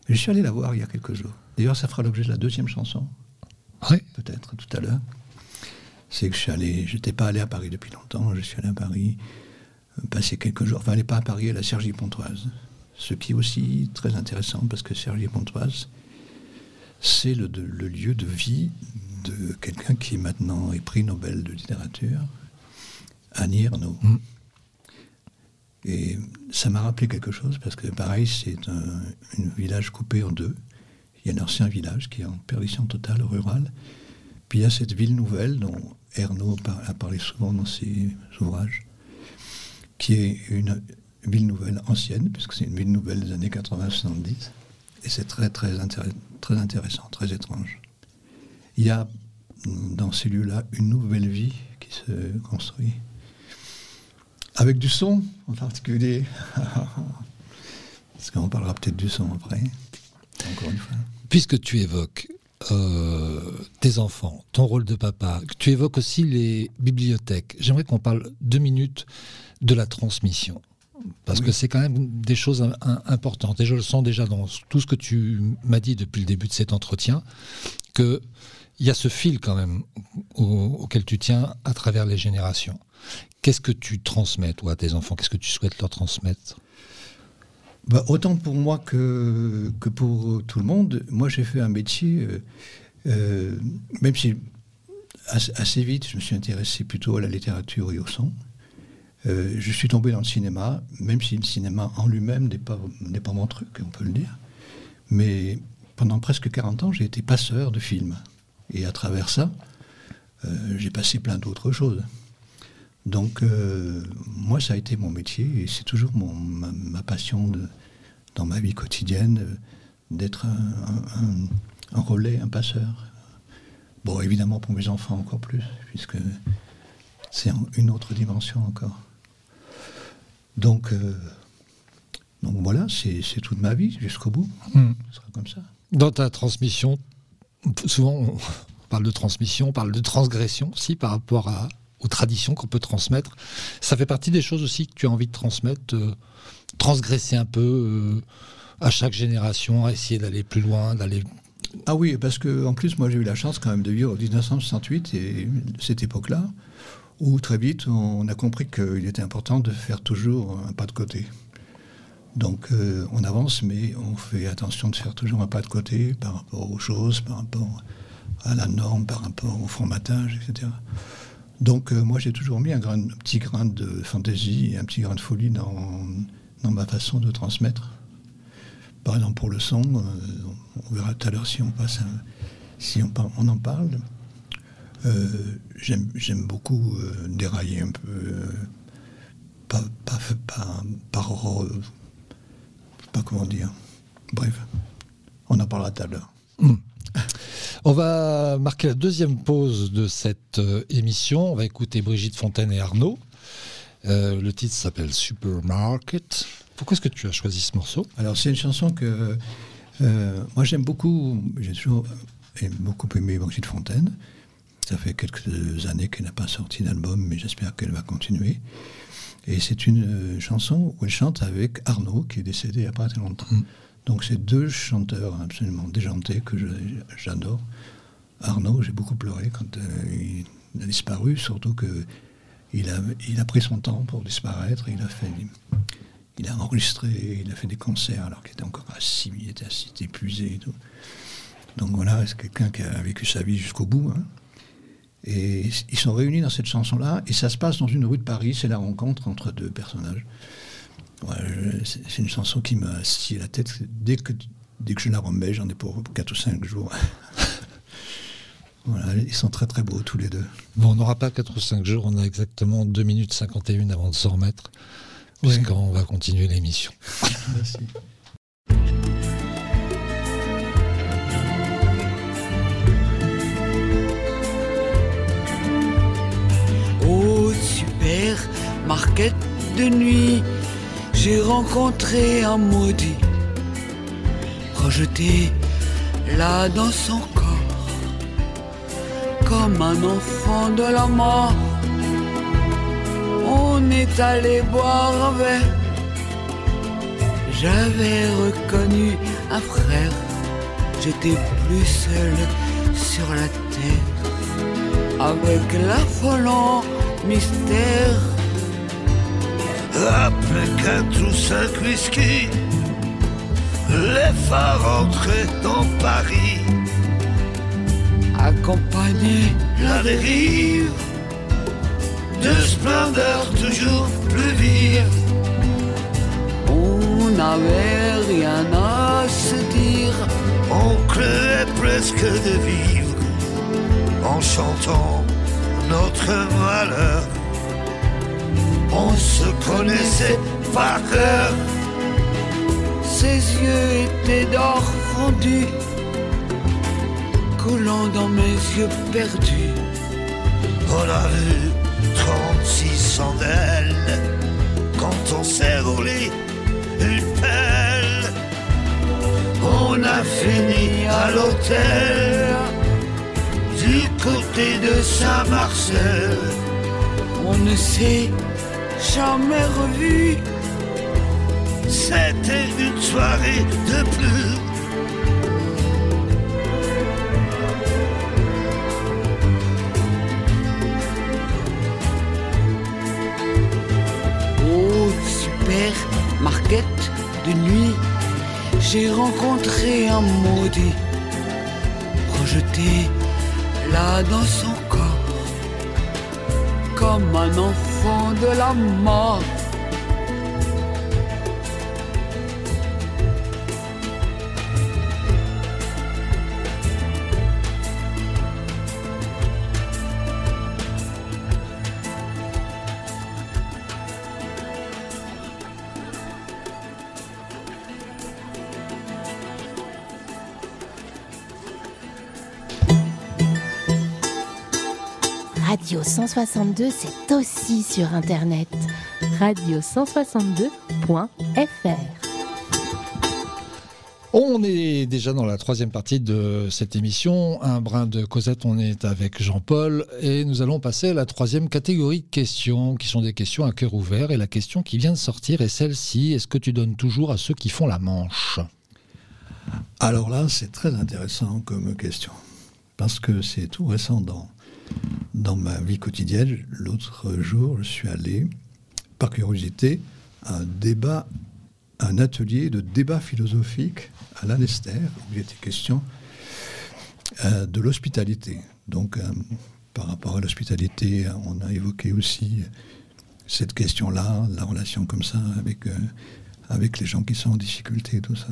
Je suis allé la voir il y a quelques jours. D'ailleurs, ça fera l'objet de la deuxième chanson, Oui. peut-être tout à l'heure. C'est que je suis allé. J'étais pas allé à Paris depuis longtemps. Je suis allé à Paris euh, passer quelques jours. Enfin, elle n'est pas à Paris, elle est à Cergy-Pontoise. Ce qui est aussi très intéressant parce que Cergy-Pontoise, c'est le, lieu de vie de quelqu'un qui maintenant est prix Nobel de littérature, Annie Ernaux. Mm. Et ça m'a rappelé quelque chose parce que pareil, c'est un, un village coupé en deux. Il y a l'ancien village qui est en perdition totale, rural. Puis il y a cette ville nouvelle dont Ernaud a parlé souvent dans ses ouvrages, qui est une ville nouvelle ancienne, puisque c'est une ville nouvelle des années 80-70. Et c'est très, très, très intéressant, très étrange. Il y a dans ces lieux-là une nouvelle vie qui se construit. Avec du son en particulier. Parce qu'on parlera peut-être du son après. Encore une fois. Puisque tu évoques euh, tes enfants, ton rôle de papa, tu évoques aussi les bibliothèques, j'aimerais qu'on parle deux minutes de la transmission. Parce Oui. que c'est quand même des choses im- im- importantes. Et je le sens déjà dans tout ce que tu m'as dit depuis le début de cet entretien, qu'il y a ce fil quand même au- auquel tu tiens à travers les générations. Qu'est-ce que tu transmets, toi, à tes enfants? Qu'est-ce que tu souhaites leur transmettre? Bah, autant pour moi que, pour tout le monde, moi j'ai fait un métier, euh, euh, même si assez, vite je me suis intéressé plutôt à la littérature et au son. Euh, je suis tombé dans le cinéma, même si le cinéma en lui-même n'est pas, mon truc, on peut le dire. Mais pendant presque 40 ans, j'ai été passeur de films. Et à travers ça, j'ai passé plein d'autres choses. Donc, euh, moi, ça a été mon métier et c'est toujours mon, ma, ma passion de, dans ma vie quotidienne euh, d'être un, un- un- un relais, un passeur. Bon, évidemment, pour mes enfants encore plus, puisque c'est une autre dimension encore. Donc, euh, donc voilà, c'est c'est toute ma vie jusqu'au bout. Ce sera comme ça. Dans ta transmission, souvent on parle de transmission, on parle de transgression aussi par rapport à- aux traditions qu'on peut transmettre. Ça fait partie des choses aussi que tu as envie de transmettre, euh, transgresser un peu euh, à chaque génération, essayer d'aller plus loin, d'aller. Ah oui, parce que en plus, moi, j'ai eu la chance quand même de vivre en 1968 et cette époque-là, où très vite, on a compris qu'il était important de faire toujours un pas de côté. Donc, euh, on avance, mais on fait attention de faire toujours un pas de côté par rapport aux choses, par rapport à la norme, par rapport au formatage, etc. Donc, euh, moi, j'ai toujours mis un, petit grain de fantaisie un petit grain de folie dans, dans ma façon de transmettre. Par exemple, pour le son, euh, on verra tout à l'heure si on passe, si on, par- on en parle. Euh, J'aime beaucoup euh, dérailler un peu, pas, pas, pas, euh, pas comment dire. Bref, on en parlera tout à l'heure. On va marquer la deuxième pause de cette euh, émission. On va écouter Brigitte Fontaine et Arnaud. Euh, le titre s'appelle Supermarket. Pourquoi est-ce que tu as choisi ce morceau? Alors, c'est une chanson que euh, moi j'aime beaucoup. J'ai toujours beaucoup aimé Brigitte Fontaine. Ça fait quelques années qu'elle n'a pas sorti d'album, mais j'espère qu'elle va continuer. Et c'est une euh, chanson où elle chante avec Arnaud, qui est décédé il n'y a pas très longtemps. Donc, c'est deux chanteurs absolument déjantés que j'adore. Arnaud, j'ai beaucoup pleuré quand euh, il a disparu, surtout que il a, pris son temps pour disparaître. Il a enregistré, il a fait des concerts alors qu'il était encore assis, il était assis, épuisé. Donc voilà, c'est quelqu'un qui a vécu sa vie jusqu'au bout. hein. Et ils sont réunis dans cette chanson-là, et ça se passe dans une rue de Paris, c'est la rencontre entre deux personnages. Ouais, c'est une chanson qui m'a scié la tête. Dès que, dès que je la remets, j'en ai pour 4 ou 5 jours. voilà, ils sont très très beaux tous les deux. Bon, on n'aura pas 4 ou 5 jours, on a exactement 2 minutes 51 avant de s'en remettre, Ouais. puisqu'on va continuer l'émission. Merci. Au supermarché, marquette de nuit, j'ai rencontré un maudit, projeté là dans son corps, comme un enfant de la mort. On est allé boire un verre, j'avais reconnu un frère, j'étais plus seul sur la terre, avec l'affolant mystère. Après quatre ou cinq whisky, les phares entraient dans Paris. accompagné La dérive de splendeur toujours plus vive. On n'avait rien à se dire. On crevait presque de vivre en chantant notre malheur. On se connaissait par cœur. Ses yeux étaient d'or fondu, coulant dans mes yeux perdus. On a vu 36 chandelles quand on s'est roulé une pelle. On a fini à l'hôtel du côté de Saint-Marcel. On ne s'est jamais revu. C'était une soirée de plus. Au supermarket de nuit, j'ai rencontré un maudit, projeté là dans son corps, comme un enfant de la mort. 162, c'est aussi sur Internet. radio162.fr. On est déjà dans la troisième partie de cette émission. Un brin de Cosette, on est avec Jean-Paul et nous allons passer à la troisième catégorie de questions qui sont des questions à cœur ouvert. Et la question qui vient de sortir est celle-ci. Est-ce que tu donnes toujours à ceux qui font la manche? Alors là, c'est très intéressant comme question. Parce que c'est tout récent dans, dans ma vie quotidienne. L'autre jour, je suis allé, par curiosité, à un débat, un atelier de débat philosophique à l'Anester, où il était question euh, de l'hospitalité. Donc, euh, par rapport à l'hospitalité, on a évoqué aussi cette question-là, la relation comme ça avec, euh, avec les gens qui sont en difficulté, tout ça.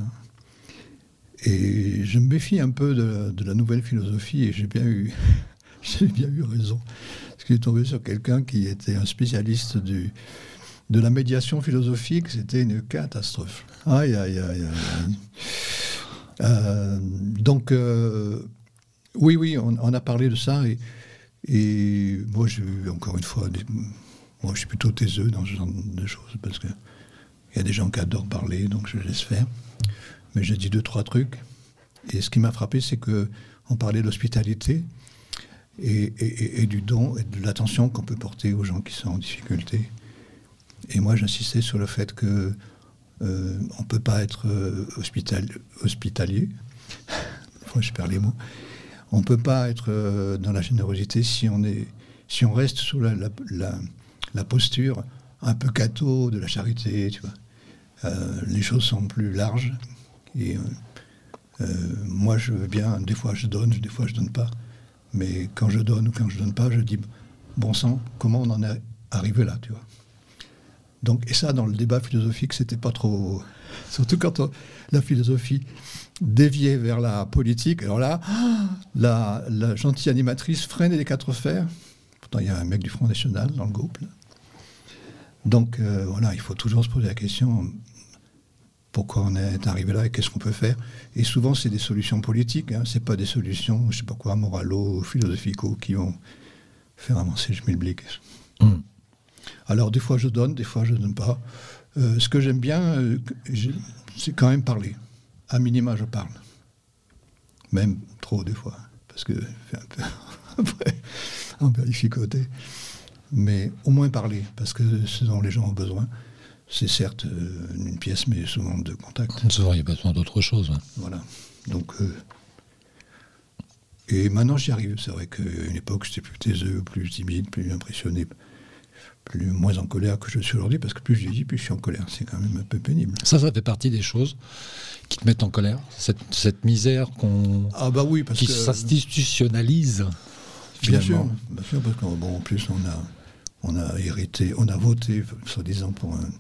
Et je me méfie un peu de la nouvelle philosophie et j'ai bien eu, j'ai bien eu raison. Parce que j'ai tombé sur quelqu'un qui était un spécialiste du, de la médiation philosophique, c'était une catastrophe. Aïe, aïe, aïe, aïe. Euh, donc, euh, oui, oui, on, a parlé de ça et, et moi, j'ai eu encore une fois, moi, je suis plutôt taiseux dans ce genre de choses parce qu'il y a des gens qui adorent parler, donc je laisse faire. Mais j'ai dit deux, trois trucs. Et ce qui m'a frappé, c'est que on parlait de l'hospitalité et, du don et de l'attention qu'on peut porter aux gens qui sont en difficulté. Et moi, j'insistais sur le fait que euh, on ne peut pas être euh, hospital, je perds les mots. On ne peut pas être euh, dans la générosité si on, est, si on reste sous la, posture un peu catho de la charité. Tu vois. Euh, les choses sont plus larges. Et euh, moi, je veux bien, des fois je donne, des fois je donne pas. Mais quand je donne ou quand je donne pas, je dis, bon sang, comment on en est arrivé là, tu vois. Donc, et ça, dans le débat philosophique, c'était pas trop. Surtout quand la philosophie déviait vers la politique. Alors là, la, gentille animatrice freinait les quatre fers. Pourtant, il y a un mec du Front National dans le groupe. Donc, euh, voilà, il faut toujours se poser la question pourquoi on est arrivé là et qu'est-ce qu'on peut faire. Et souvent, c'est des solutions politiques. Hein, c'est pas des solutions, je sais pas quoi, moralo, philosophico, qui vont faire avancer le schmilblick. Mmh. Alors des fois je donne, des fois je ne donne pas. Euh, ce que j'aime bien, euh, c'est quand même parler. À minima, je parle. Même trop des fois, parce que fait un peu après, un peu difficulté. Mais au moins parler, parce que ce dont les gens ont besoin, c'est certes euh, une pièce, mais souvent de contact. Souvent, il y a besoin d'autre chose. Voilà. Donc, euh, et maintenant j'y arrive. C'est vrai qu'à une époque j'étais plus taiseux, plus timide, plus impressionné, plus moins en colère que je suis aujourd'hui, parce que plus je dis, plus je suis en colère. C'est quand même un peu pénible. Ça, ça fait partie des choses qui te mettent en colère. Cette, cette misère qu'on, Ah bah oui, parce qui que s'institutionnalise. bien sûr, bien sûr, parce qu'en bon, en plus on a, on a hérité, on a voté, soi-disant, pour un-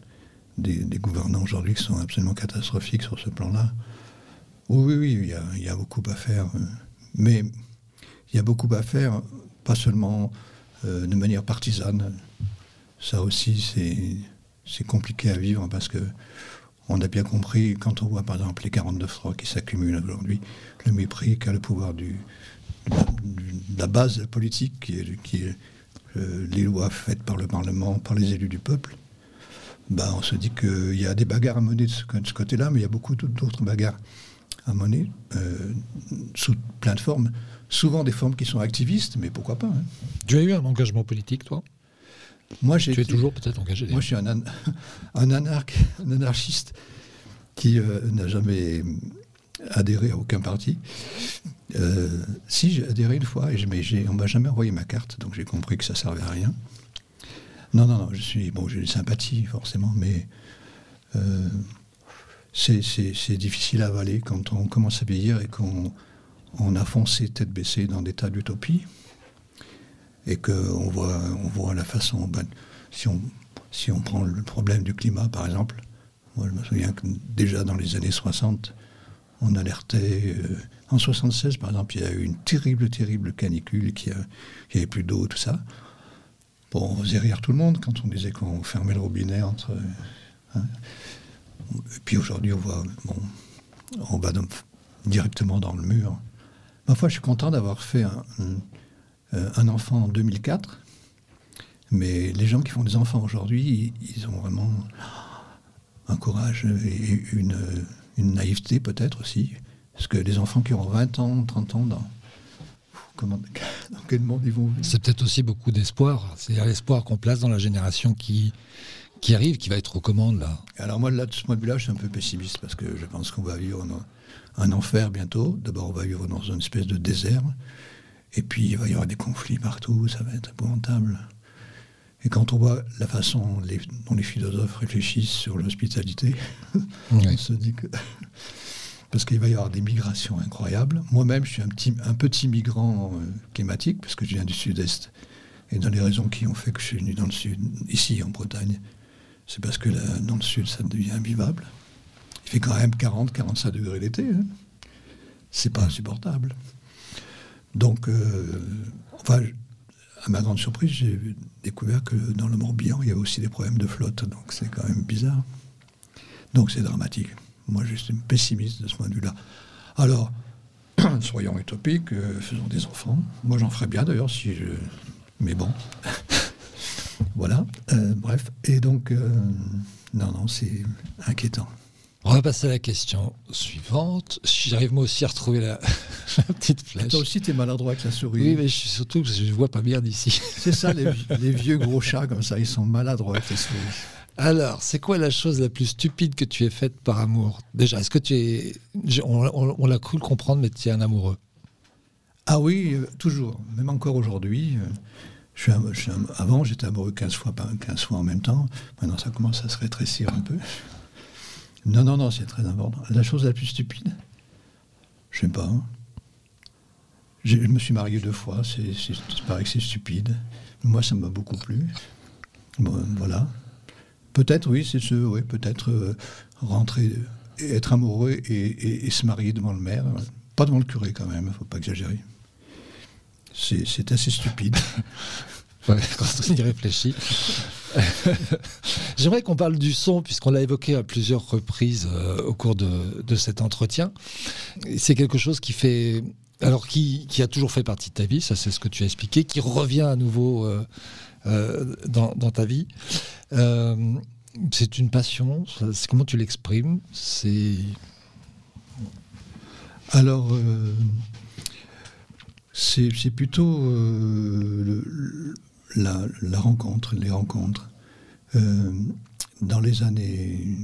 des, gouvernants aujourd'hui qui sont absolument catastrophiques sur ce plan-là. Oui, oui, il y a, beaucoup à faire. euh, Mais il y a beaucoup à faire, pas seulement euh, de manière partisane. Ça aussi, c'est compliqué à vivre parce que on a bien compris, quand on voit par exemple les 49.3 qui s'accumulent aujourd'hui, le mépris qu'a le pouvoir du, de la, base politique, qui est, qui est euh, les lois faites par le Parlement, par les élus du peuple. Ben, on se dit qu'il y a des bagarres à mener de ce, côté-là, mais il y a beaucoup d'autres bagarres à mener euh, sous plein de formes. Souvent des formes qui sont activistes, mais pourquoi pas hein. Tu as eu un engagement politique, toi? Moi, Tu es toujours peut-être engagé. Moi, je suis un, an- un, anarque- un anarchiste qui euh, n'a jamais adhéré à aucun parti. Euh, si, j'ai adhéré une fois, et je- mais on m'a jamais envoyé ma carte, donc j'ai compris que ça servait à rien. Non, non, non, je suis. Bon, j'ai des sympathies, forcément, mais euh, c'est- difficile à avaler quand on commence à vieillir et qu'on on a foncé tête baissée dans des tas d'utopies et qu'on voit, on voit la façon. ben, si, on, si on prend le problème du climat, par exemple, moi je me souviens que déjà dans les années 60, on alertait. euh, en 76, par exemple, il y a eu une terrible, terrible canicule, qui a- avait plus d'eau, tout ça. Bon, on faisait rire tout le monde quand on disait qu'on fermait le robinet entre. hein. Et puis aujourd'hui, on voit, bon, on va directement dans le mur. Ma foi, je suis content d'avoir fait un, euh, enfant en 2004. Mais les gens qui font des enfants aujourd'hui, ils, ils ont vraiment un courage et une, une naïveté peut-être aussi. Parce que les enfants qui auront 20 ans, 30 ans, dans, comment, dans quel monde ils vont vivre C'est peut-être aussi beaucoup d'espoir. C'est l'espoir qu'on place dans la génération qui, qui arrive, qui va être aux commandes, là. Alors moi, là, de ce point de vue-là, je suis un peu pessimiste parce que je pense qu'on va vivre un enfer bientôt. D'abord, on va vivre dans une espèce de désert. Et puis, il va y avoir des conflits partout. Ça va être épouvantable. Et quand on voit la façon les- dont les philosophes réfléchissent sur l'hospitalité, on se dit que... Parce qu'il va y avoir des migrations incroyables. Moi-même, je suis un, petit, migrant euh, climatique, parce que je viens du sud-est. Et dans les raisons qui ont fait que je suis venu dans le sud, ici en Bretagne, c'est parce que dans le sud, ça devient invivable. Il fait quand même 40, 45 degrés l'été. Hein. C'est pas insupportable. Donc, euh, enfin, à ma grande surprise, j'ai découvert que dans le Morbihan, il y avait aussi des problèmes de flotte. Donc, c'est quand même bizarre. Donc, c'est dramatique. Moi, je suis pessimiste de ce point de vue-là. Alors, soyons utopiques, euh, faisons des enfants. Moi, j'en ferais bien d'ailleurs si je. Mais bon. voilà. Euh, bref. Et donc, euh, non, non, c'est inquiétant. On va passer à la question suivante. Si J'arrive moi aussi à retrouver la, la petite flèche. Toi aussi, t'es maladroit avec la souris. Oui, mais je surtout parce que je vois pas bien d'ici. C'est ça, les, les vieux gros chats comme ça, ils sont maladroits avec les souris. Alors, c'est quoi la chose la plus stupide que tu aies faite par amour? Déjà, est-ce que tu es. On, l'a cru comprendre, mais tu es un amoureux. Ah oui, euh, toujours. Même encore aujourd'hui. euh, avant, j'étais amoureux 15 fois, par- 15 fois en même temps. Maintenant, ça commence à se rétrécir un peu. Non, non, non, c'est très important. La chose la plus stupide? Je sais pas. Je me suis marié deux fois. C'est, c'est, il paraît que c'est stupide. Moi, ça m'a beaucoup plu. Bon, voilà. Peut-être, oui, c'est ce, oui, peut-être euh, rentrer, être amoureux et, se marier devant le maire. Pas devant le curé quand même, faut pas exagérer. C'est, assez stupide. Quand on y réfléchit. J'aimerais qu'on parle du son, puisqu'on l'a évoqué à plusieurs reprises euh, au cours de, de cet entretien. Et C'est quelque chose qui fait alors qui, qui a toujours fait partie de ta vie, ça c'est ce que tu as expliqué, qui revient à nouveau euh, euh, dans, ta vie. Euh, c'est une passion, c'est comment tu l'exprimes? C'est Alors, euh, c'est plutôt euh, la, rencontre, les rencontres. Dans les années...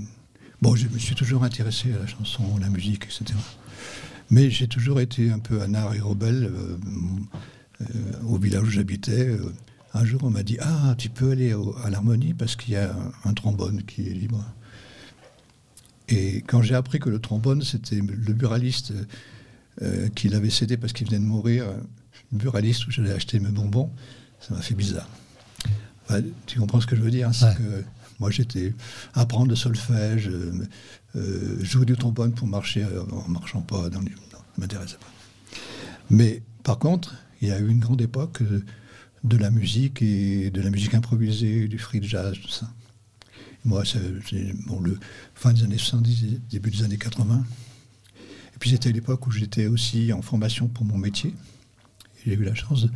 Bon, je me suis toujours intéressé à la chanson, la musique, etc. Mais j'ai toujours été un peu anard et rebelle. au village où j'habitais, un jour on m'a dit Ah, tu peux aller au- à l'harmonie parce qu'il y a un, un trombone qui est libre. Et quand j'ai appris que le trombone, c'était le buraliste euh, qui l'avait cédé parce qu'il venait de mourir, euh, le buraliste où j'allais acheter mes bonbons, ça m'a fait bizarre. Enfin, tu comprends ce que je veux dire Ouais. que moi, j'étais apprendre le solfège, euh, euh, jouer du trombone pour marcher en marchant pas dans les... Non, ça m'intéressait pas. Mais par contre, il y a eu une grande époque de la musique et de la musique improvisée, du free jazz, tout ça. Moi, c'est bon, le fin des années 70, début des années 80. Et puis c'était l'époque où j'étais aussi en formation pour mon métier. J'ai eu la chance, de,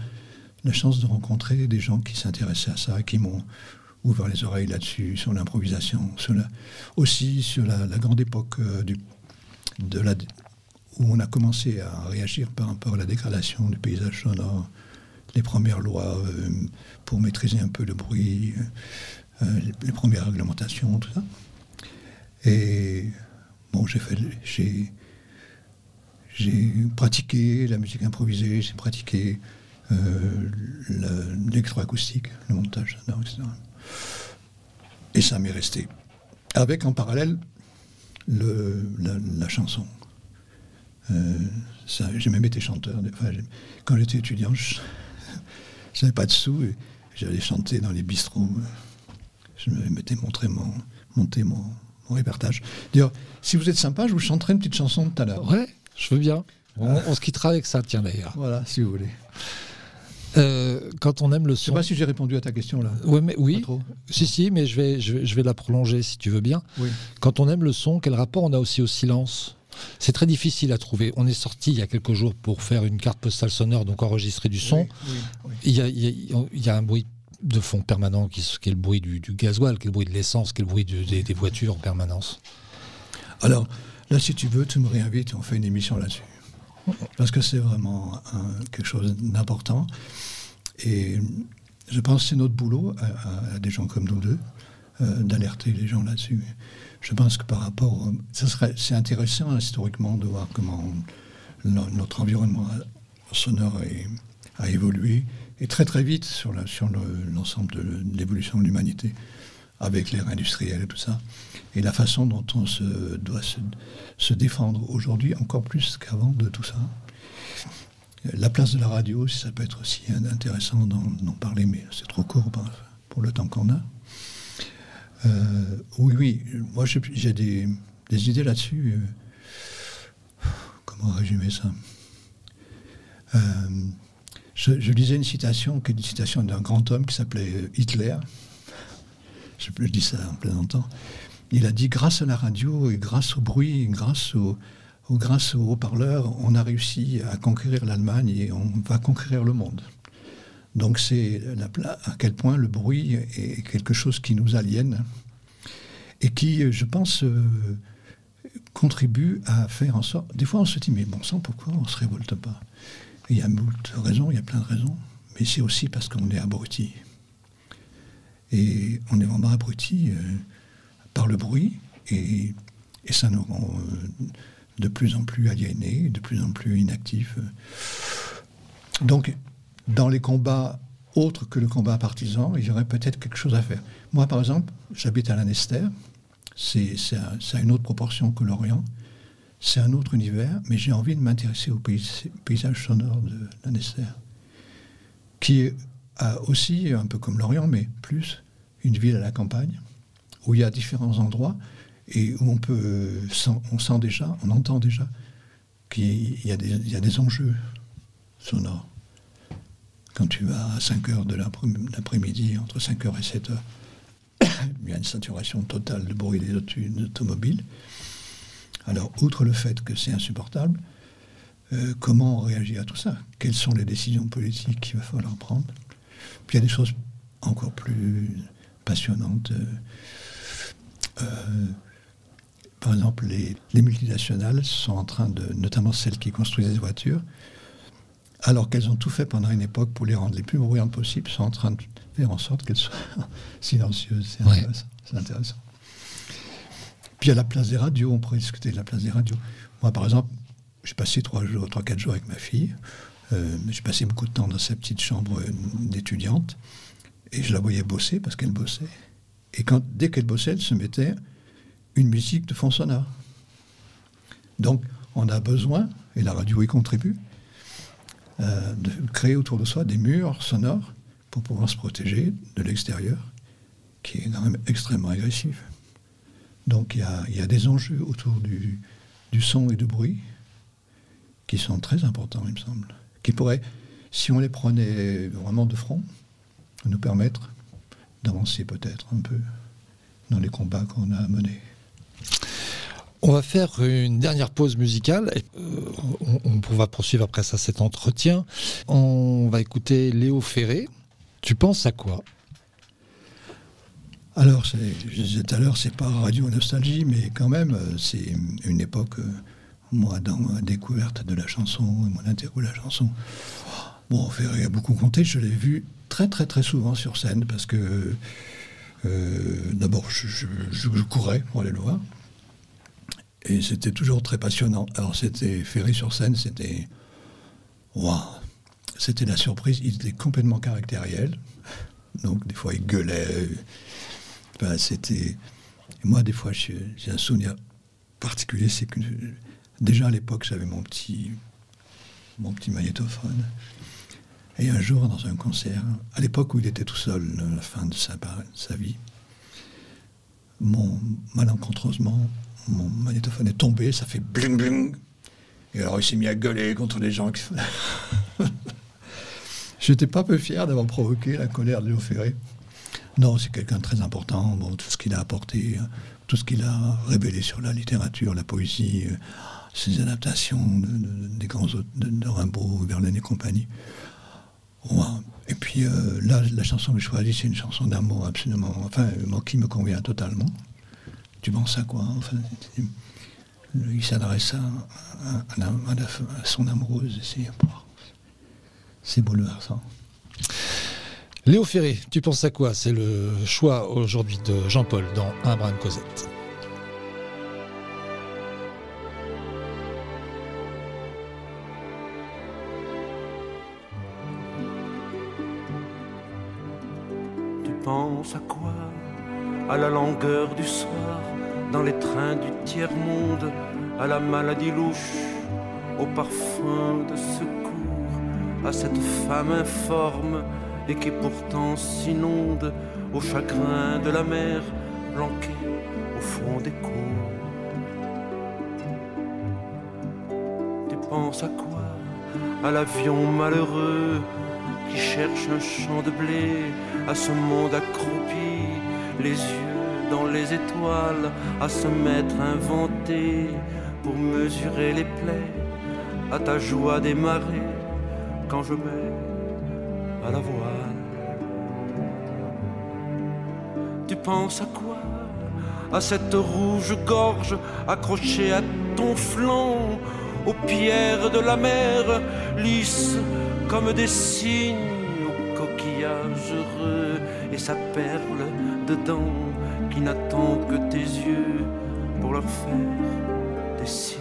la chance de rencontrer des gens qui s'intéressaient à ça, qui m'ont ouvert les oreilles là-dessus, sur l'improvisation, sur aussi sur la, la grande époque euh, du, de la, où on a commencé à réagir par rapport à la dégradation du paysage sonore, les premières lois euh, pour maîtriser un peu le bruit, euh, les, premières réglementations, tout ça. Et bon, j'ai fait, j'ai, j'ai pratiqué la musique improvisée, j'ai pratiqué euh, l'électroacoustique, le montage etc. Et ça m'est resté. Avec en parallèle le- la, chanson. Euh, j'ai même été chanteur. Quand j'étais étudiant, je n'avais pas de sous et j'allais chanter dans les bistrots. Je me m'étais montré mon, monté mon, mon répertage. D'ailleurs, si vous êtes sympa, je vous chanterai une petite chanson tout à l'heure. Ouais, je veux bien. On, on se quittera avec ça, tiens d'ailleurs. Voilà, si vous voulez. Euh, quand on aime le Je sais son. pas si j'ai répondu à ta question là. Ouais, mais oui. Pas trop. Si, si, mais je vais, je, vais, je vais la prolonger si tu veux bien. Oui. Quand on aime le son, quel rapport on a aussi au silence? C'est très difficile à trouver. On est sorti il y a quelques jours pour faire une carte postale sonore, donc enregistrer du son. Oui, oui, oui. Il, y a, il y a- il y a un bruit de fond permanent qui, qui est le bruit du, du gasoil, qui est le bruit de l'essence, qui est le bruit des, des voitures en permanence. Alors, là, si tu veux, tu me réinvites et on fait une émission là-dessus. Parce que c'est vraiment un- quelque chose d'important. Et je pense que c'est notre boulot, à, à- à des gens comme nous deux, d'alerter les gens là-dessus. Je pense que par rapport. c'est intéressant historiquement de voir comment no- notre environnement sonore a évolué, et très très vite sur, l'ensemble de l'évolution de l'humanité, avec l'ère industrielle et tout ça et la façon dont on se, doit se, défendre aujourd'hui, encore plus qu'avant de tout ça. La place de la radio, ça peut être aussi intéressant d'en parler, mais c'est trop court pour le temps qu'on a. Euh, oui, oui, moi j'ai des, idées là-dessus. euh, Comment résumer ça? Euh, je, lisais une citation, qui est une citation d'un grand homme qui s'appelait Hitler. Je, dis ça en plaisantant. Il a dit grâce à la radio et grâce au bruit, grâce au, au- grâce aux haut-parleurs, on a réussi à conquérir l'Allemagne et on va conquérir le monde. Donc c'est à quel point le bruit est quelque chose qui nous aliène et qui, je pense, euh, contribue à faire en sorte. Des fois, on se dit mais bon sang, pourquoi on se révolte pas? Il y a moult raisons, il y a plein de raisons, mais c'est aussi parce qu'on est abruti. Et on est vraiment abruti euh, par le bruit, et, et ça nous rend euh, de plus en plus aliénés, de plus en plus inactifs. Donc, dans les combats autres que le combat partisan, il y aurait peut-être quelque chose à faire. Moi, par exemple, j'habite à Lanester, c'est à une autre proportion que l'Orient, c'est un autre univers, mais j'ai envie de m'intéresser au pays- paysage sonore de Lanester, qui est aussi, un peu comme l'Orient, mais plus, une ville à la campagne, où il y a différents endroits et où on sent- déjà, on entend déjà qu'il y a des enjeux sonores. Quand tu vas à 5 heures de l'après- l'après-midi, entre 5 heures et 7 heures, il y a une saturation totale de bruit des auto- des automobiles. Alors, outre le fait que c'est insupportable, euh, comment on réagit à tout ça? Quelles sont les décisions politiques qu'il va falloir prendre? Puis il y a des choses encore plus passionnantes. Euh, euh, par exemple, les multinationales sont en train de, notamment celles qui construisent des voitures, alors qu'elles ont tout fait pendant une époque pour les rendre les plus bruyantes possibles, sont en train de faire en sorte qu'elles soient silencieuses. C'est Ouais. intéressant. c'est intéressant. Puis à la place des radios, on pourrait discuter de la place des radios. Moi, par exemple, j'ai passé trois jours, trois, quatre jours avec ma fille. Euh, j'ai passé beaucoup de temps dans sa petite chambre d'étudiante. Et je la voyais bosser parce qu'elle bossait. Et quand, dès qu'elle bossait, elle se mettait une musique de fond sonore. Donc, on a besoin, et la radio y contribue, euh, de créer autour de soi des murs sonores pour pouvoir se protéger de l'extérieur, qui est quand même extrêmement agressif. Donc, il y a, des enjeux autour du, son et du bruit qui sont très importants, il me semble, qui pourraient, si on les prenait vraiment de front, nous permettre d'avancer peut-être un peu dans les combats qu'on a à mener. On va faire une dernière pause musicale. Et, euh, on, on va poursuivre après ça cet entretien. On va écouter Léo Ferré. Tu penses à quoi? Alors, je disais tout à l'heure, c'est pas Radio Nostalgie, mais quand même, euh, c'est une époque, euh, moi, dans ma découverte de la chanson, mon intérêt pour la chanson. Bon, Ferré a beaucoup compté, je l'ai vu très, très, très souvent sur scène, parce que, d'abord, je- je courais pour aller le voir, et c'était toujours très passionnant. Alors, c'était Ferré sur scène, c'était. Waouh! C'était la surprise, il était complètement caractériel. Donc, des fois, il gueulait. Ben, c'était. Moi, des fois, j'ai un souvenir particulier, c'est que déjà à l'époque, j'avais mon petit, mon petit magnétophone. Et un jour, dans un concert, à l'époque où il était tout seul, la fin de sa, sa vie, mon, malencontreusement, mon magnétophone est tombé, ça fait bling bling. Et alors il s'est mis à gueuler contre les gens qui J'étais pas peu fier d'avoir provoqué la colère de Léo Ferré. Non, c'est quelqu'un de très important. Bon, tout ce qu'il a apporté, tout ce qu'il a révélé sur la littérature, la poésie, euh, ses adaptations de- de- des grands auteurs de, Rimbaud, Verlaine et compagnie. Et puis euh, là, la chanson que j'ai choisie, c'est une chanson d'amour absolument, enfin, euh, qui me convient totalement. Tu penses à quoi enfin, Il s'adresse à, à- à à son amoureuse. et C'est c'est bouleversant. Léo Ferré, tu penses à quoi? C'est le choix aujourd'hui de Jean-Paul dans Un brin de Cosette. Tu penses à quoi? À la langueur du soir, dans les trains du tiers-monde, à la maladie louche, au parfum de secours, à cette femme informe et qui pourtant s'inonde au chagrin de la mer, planquée au fond des cours. Tu penses à quoi? À l'avion malheureux qui cherche un champ de blé, à ce monde accroupi, les yeux dans les étoiles, à se mettre inventé pour mesurer les plaies, à ta joie des marées quand je mets à la voile. Tu penses à quoi? À cette rouge gorge accrochée à ton flanc, aux pierres de la mer, lisses comme des cygnes, aux coquillages heureux et sa perle dedans qui n'attend que tes yeux pour leur faire des signes.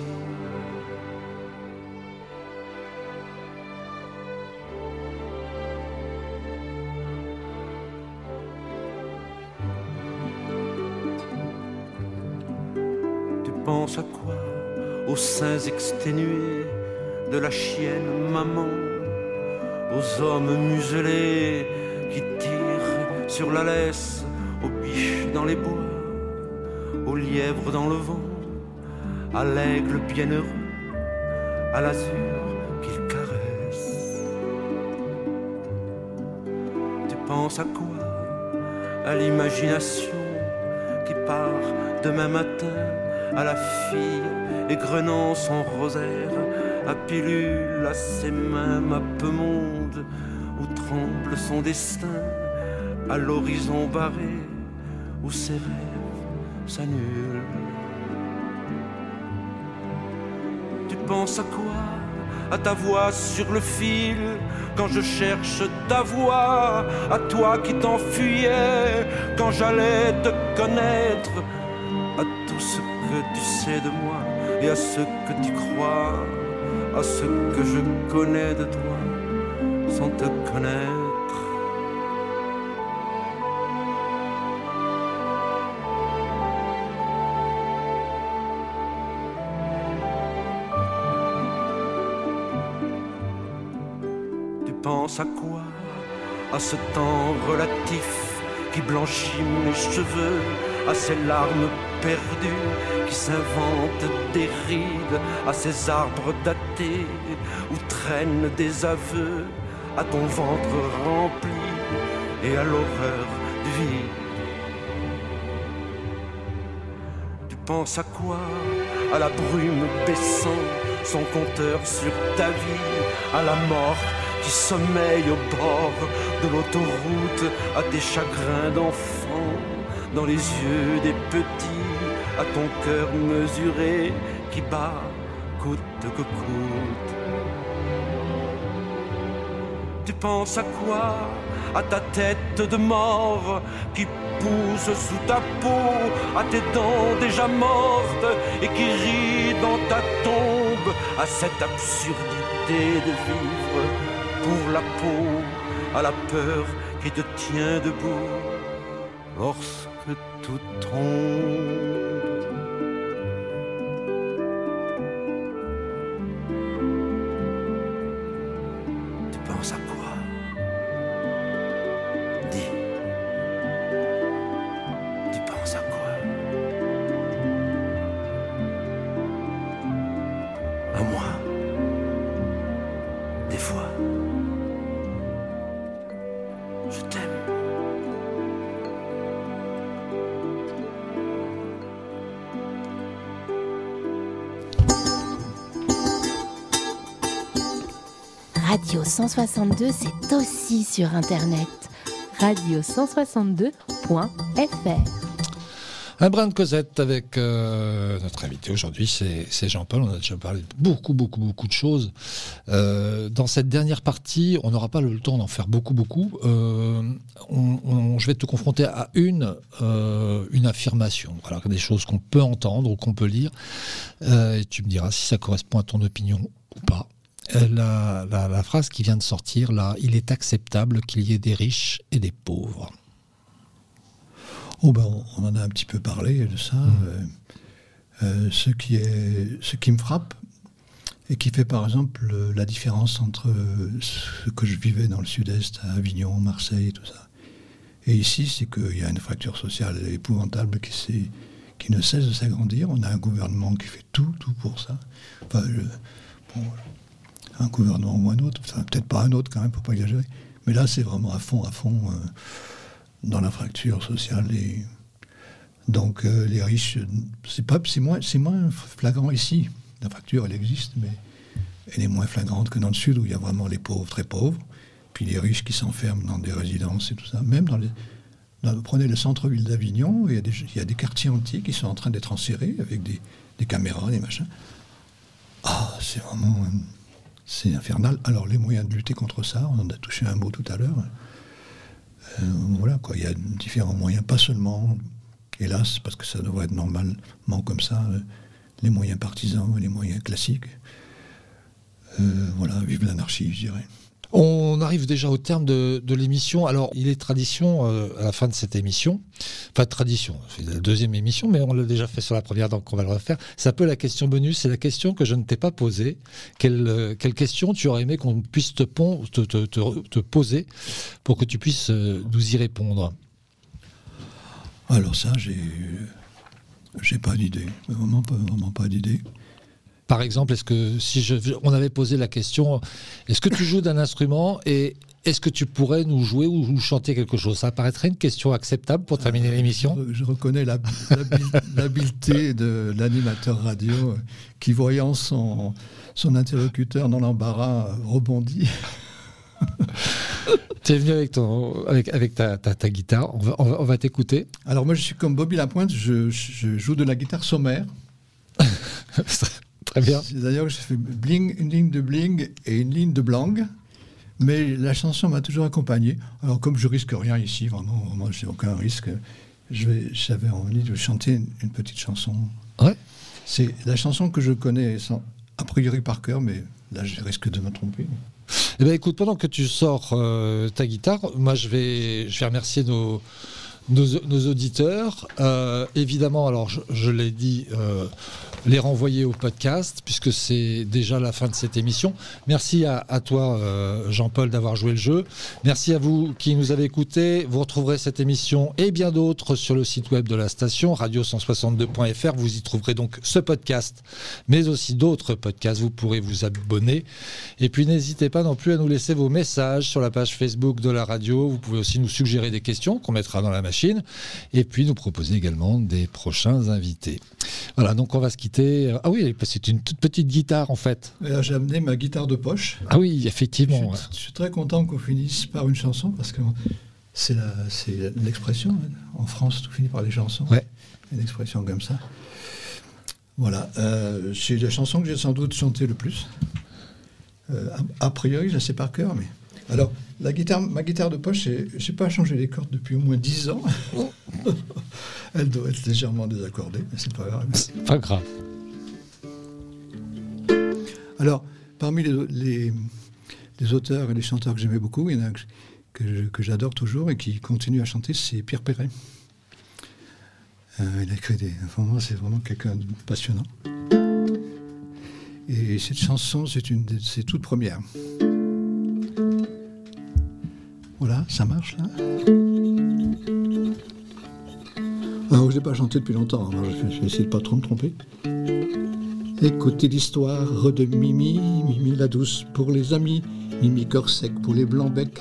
Tu penses à quoi Aux seins exténués de la chienne maman, aux hommes muselés qui tirent sur la laisse, dans les bois, aux lièvres dans le vent, à l'aigle bienheureux, à l'azur qu'il caresse. Tu penses à quoi? À l'imagination qui part demain matin à la fille égrenant son rosaire, à pilule, à ses mains, ma peu monde, où tremble son destin, à l'horizon barré, où ses rêves s'annulent. Tu penses à quoi? À ta voix sur le fil, quand je cherche ta voix, à toi qui t'enfuyais, quand j'allais te connaître, à tout ce que tu sais de moi et à ce que tu crois, à ce que je connais de toi sans te connaître. Tu penses à quoi? À ce temps relatif qui blanchit mes cheveux, à ces larmes perdues qui s'inventent des rides, à ces arbres datés où traînent des aveux, à ton ventre rempli et à l'horreur du vide. Tu penses à quoi? À la brume baissant son compteur sur ta vie, à la mort qui sommeille au bord de l'autoroute, à tes chagrins d'enfant dans les yeux des petits, à ton cœur mesuré qui bat coûte que coûte. Tu penses à quoi? À ta tête de mort qui pousse sous ta peau, à tes dents déjà mortes et qui rit dans ta tombe, à cette absurdité de vivre pour la peau, à la peur qui te tient debout lorsque tout tombe. Radio 162, c'est aussi sur Internet. radio162.fr. Un brin de Cosette avec euh, notre invité aujourd'hui, c'est Jean-Paul. On a déjà parlé de beaucoup, beaucoup, beaucoup de choses. Euh, dans cette dernière partie, on n'aura pas le temps d'en faire beaucoup, beaucoup. Euh, je vais te confronter à une, affirmation. Des choses qu'on peut entendre ou qu'on peut lire. Et tu me diras si ça correspond à ton opinion ou pas. Euh, La, la- la phrase qui vient de sortir, là, il est acceptable qu'il y ait des riches et des pauvres. Oh ben, on- en a un petit peu parlé de ça. Euh, euh, ce, qui est, ce qui me frappe et qui fait par exemple euh, la différence entre ce que je vivais dans le sud-est, à Avignon, Marseille et tout ça. Et ici, c'est qu'il y a une fracture sociale épouvantable qui, qui ne cesse de s'agrandir. On a un gouvernement qui fait tout, tout pour ça. Enfin, je- bon, un gouvernement ou un autre, enfin, peut-être pas un autre quand même, faut pas exagérer. Mais là, c'est vraiment à fond, à fond. euh, dans la fracture sociale et donc euh, les riches c'est pas c'est moins c'est moins flagrant ici la fracture elle existe mais elle est moins flagrante que dans le sud où il y a vraiment les pauvres très pauvres puis les riches qui s'enferment dans des résidences et tout ça même dans les prenez le centre-ville d'Avignon il y a des il y a des quartiers entiers qui sont en train d'être enserrés avec des, caméras des machins ah c'est vraiment c'est infernal alors les moyens de lutter contre ça on en a touché un mot tout à l'heure euh, voilà, quoi. Il y a différents moyens, pas seulement, hélas, parce que ça devrait être normalement comme ça, euh, les moyens partisans et les moyens classiques. Euh, voilà, vive l'anarchie, je dirais. On arrive déjà au terme de, l'émission. Alors, il est tradition euh, à la fin de cette émission, enfin tradition, c'est la deuxième émission, mais on l'a déjà fait sur la première, donc on va le refaire. C'est un peu la question bonus, c'est la question que je ne t'ai pas posée. Quelle, euh, question tu aurais aimé qu'on puisse te, poser pour que tu puisses euh, nous y répondre? Alors ça, j'ai, j'ai pas d'idée, vraiment pas d'idée. Par exemple, est-ce que si je, on avait posé la question, est-ce que tu joues d'un instrument et est-ce que tu pourrais nous jouer ou, ou chanter quelque chose? Ça paraîtrait une question acceptable pour terminer l'émission. Je, reconnais l'habileté de l'animateur radio qui, voyant son, son interlocuteur dans l'embarras, rebondit. Tu es venu avec, ton, avec, avec ta, ta- ta guitare, va- on va t'écouter. Alors moi, je suis comme Bobby Lapointe, je, je joue de la guitare sommaire. Très bien. C'est D'ailleurs, j'ai fait bling, une ligne de bling et une ligne de blang. Mais la chanson m'a toujours accompagné. Alors, comme je risque rien ici, vraiment, vraiment j'ai aucun risque, je vais- j'avais envie de chanter une, une petite chanson. Ouais. C'est la chanson que je connais sans, a priori par cœur, mais là, je risque de me tromper. Eh ben, écoute, pendant que tu sors euh, ta guitare, moi je vais, je vais remercier nos, nos, auditeurs. Euh, évidemment, alors je, l'ai dit, euh, les renvoyer au podcast, puisque c'est déjà la fin de cette émission. Merci à, à toi, euh, Jean-Paul, d'avoir joué le jeu. Merci à vous qui nous avez écoutés. Vous retrouverez cette émission et bien d'autres sur le site web de la station, radio162.fr. Vous y trouverez donc ce podcast, mais aussi d'autres podcasts. Vous pourrez vous abonner. Et puis n'hésitez pas non plus à nous laisser vos messages sur la page Facebook de la radio. Vous pouvez aussi nous suggérer des questions qu'on mettra dans la Et puis nous proposer également des prochains invités. Voilà, donc on va se quitter. Ah oui, c'est une toute petite guitare en fait. Là, j'ai amené ma guitare de poche. Ah oui, Je effectivement. suis, je suis très content qu'on finisse par une chanson parce que c'est l'expression. hein. En France, tout finit par les chansons. Ouais. Une expression comme ça. Voilà. euh, c'est la chanson que j'ai sans doute chantée le plus. Euh, a, a priori, je la sais par cœur, mais. Alors, la guitare, ma guitare de poche, je n'ai pas changé les cordes depuis au moins 10 ans. Elle doit être légèrement désaccordée, mais c'est pas grave. C'est pas grave. Alors, parmi les, les- les auteurs et les chanteurs que j'aimais beaucoup, il y en a un que, que j'adore toujours et qui continue à chanter, c'est Pierre Perret. Euh, il a écrit des. Vraiment, c'est vraiment quelqu'un de passionnant. Et cette chanson, c'est une de ses toutes premières. Voilà, ça marche là Alors, je n'ai pas chanté depuis longtemps, alors je vais essayer de pas trop me tromper. Écoutez l'histoire de Mimi, Mimi la douce pour les amis, Mimi corps sec pour les blancs becs.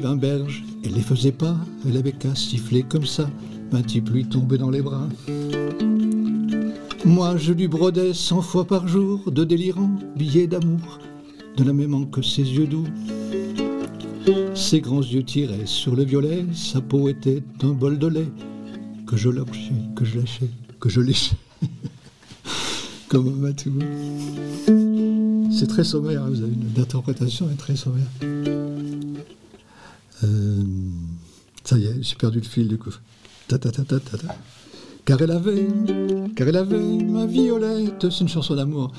Vingt berges, elle les faisait pas, elle avait qu'à siffler comme ça, petit pluie tombait dans les bras. Moi je lui brodais cent fois par jour de délirants billets d'amour, de la même que ses yeux doux. Ses grands yeux tiraient sur le violet, sa peau était un bol de lait, que je lâchais, que je lâchais, que je léchais comme un matou. C'est très sommaire, vous avez une interprétation est très sommaire. Euh, ça y est, j'ai perdu le fil du coup. Car elle avait, car elle avait ma violette, c'est une chanson d'amour,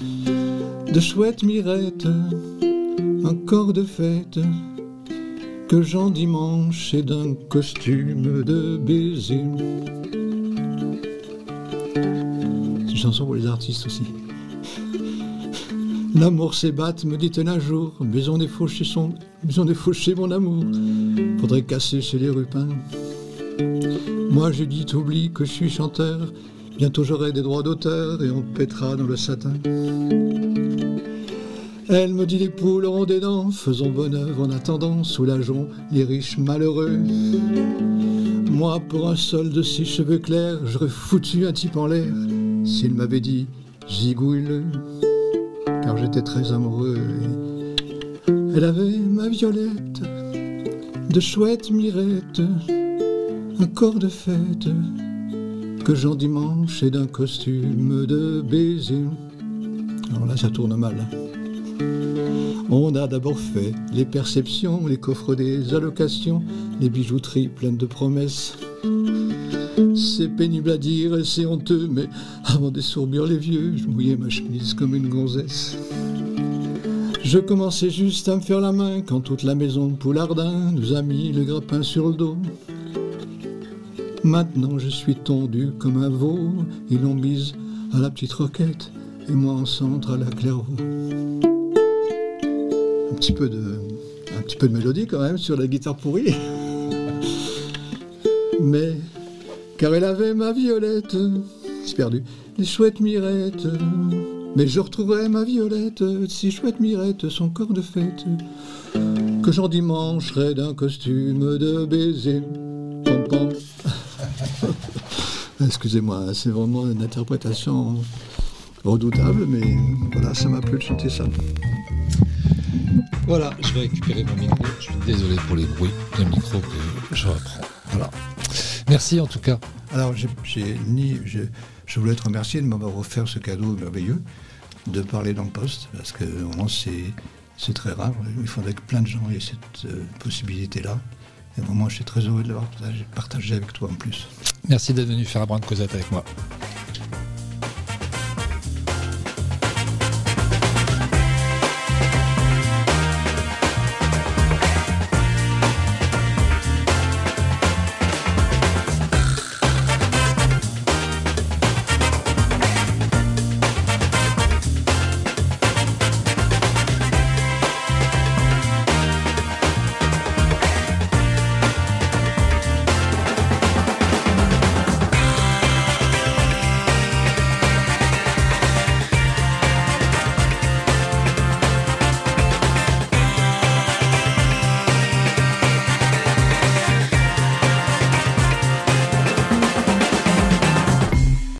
de chouette mirette, un corps de fête, que j'endimanche et d'un costume de baiser. C'est une chanson pour les artistes aussi. L'amour s'ébatte, me dit-elle un jour, mais on est fauché son, mais on est fauché mon amour. Faudrait casser chez les rupins. Moi j'ai dit t'oublies que je suis chanteur, bientôt j'aurai des droits d'auteur et on pètera dans le satin. Elle me dit les poules auront des dents, faisons bonne œuvre en attendant, soulageons les riches malheureux. Moi, pour un solde de six cheveux clairs, j'aurais foutu un type en l'air s'il m'avait dit zigouille-le, car j'étais très amoureux. Elle avait ma violette, de chouette mirette, un corps de fête, que j'endimanche et d'un costume de baiser. Alors là, ça tourne mal. On a d'abord fait les perceptions, les coffres des allocations, les bijouteries pleines de promesses. C'est pénible à dire et c'est honteux, mais avant d'essourbir les vieux, je mouillais ma chemise comme une gonzesse. Je commençais juste à me faire la main quand toute la maison de Poulardin nous a mis le grappin sur le dos. Maintenant je suis tondu comme un veau, ils l'ont mise à la petite roquette et moi en centre à la clairvaux. Un petit peu de, un petit peu de mélodie quand même sur la guitare pourrie. Mais car elle avait ma violette, C'est perdu. Les chouettes mirettes. Mais je retrouverai ma violette, si chouette mirette, son corps de fête, que j'endimancherai d'un costume de baiser. Excusez-moi, c'est vraiment une interprétation redoutable, mais voilà, ça m'a plu de chanter ça. Voilà, je vais récupérer mon micro. Je suis désolé pour les bruits de micro que je reprends. Voilà. Merci en tout cas. Alors, j'ai, j'ai ni, je, voulais te remercier de m'avoir offert ce cadeau merveilleux de parler dans le poste, parce que vraiment, c'est, c'est très rare. Il faudrait que plein de gens aient cette euh, possibilité-là. Et vraiment, je suis très heureux de l'avoir partagé, partagé avec toi en plus. Merci d'être venu faire un brin de causette avec moi.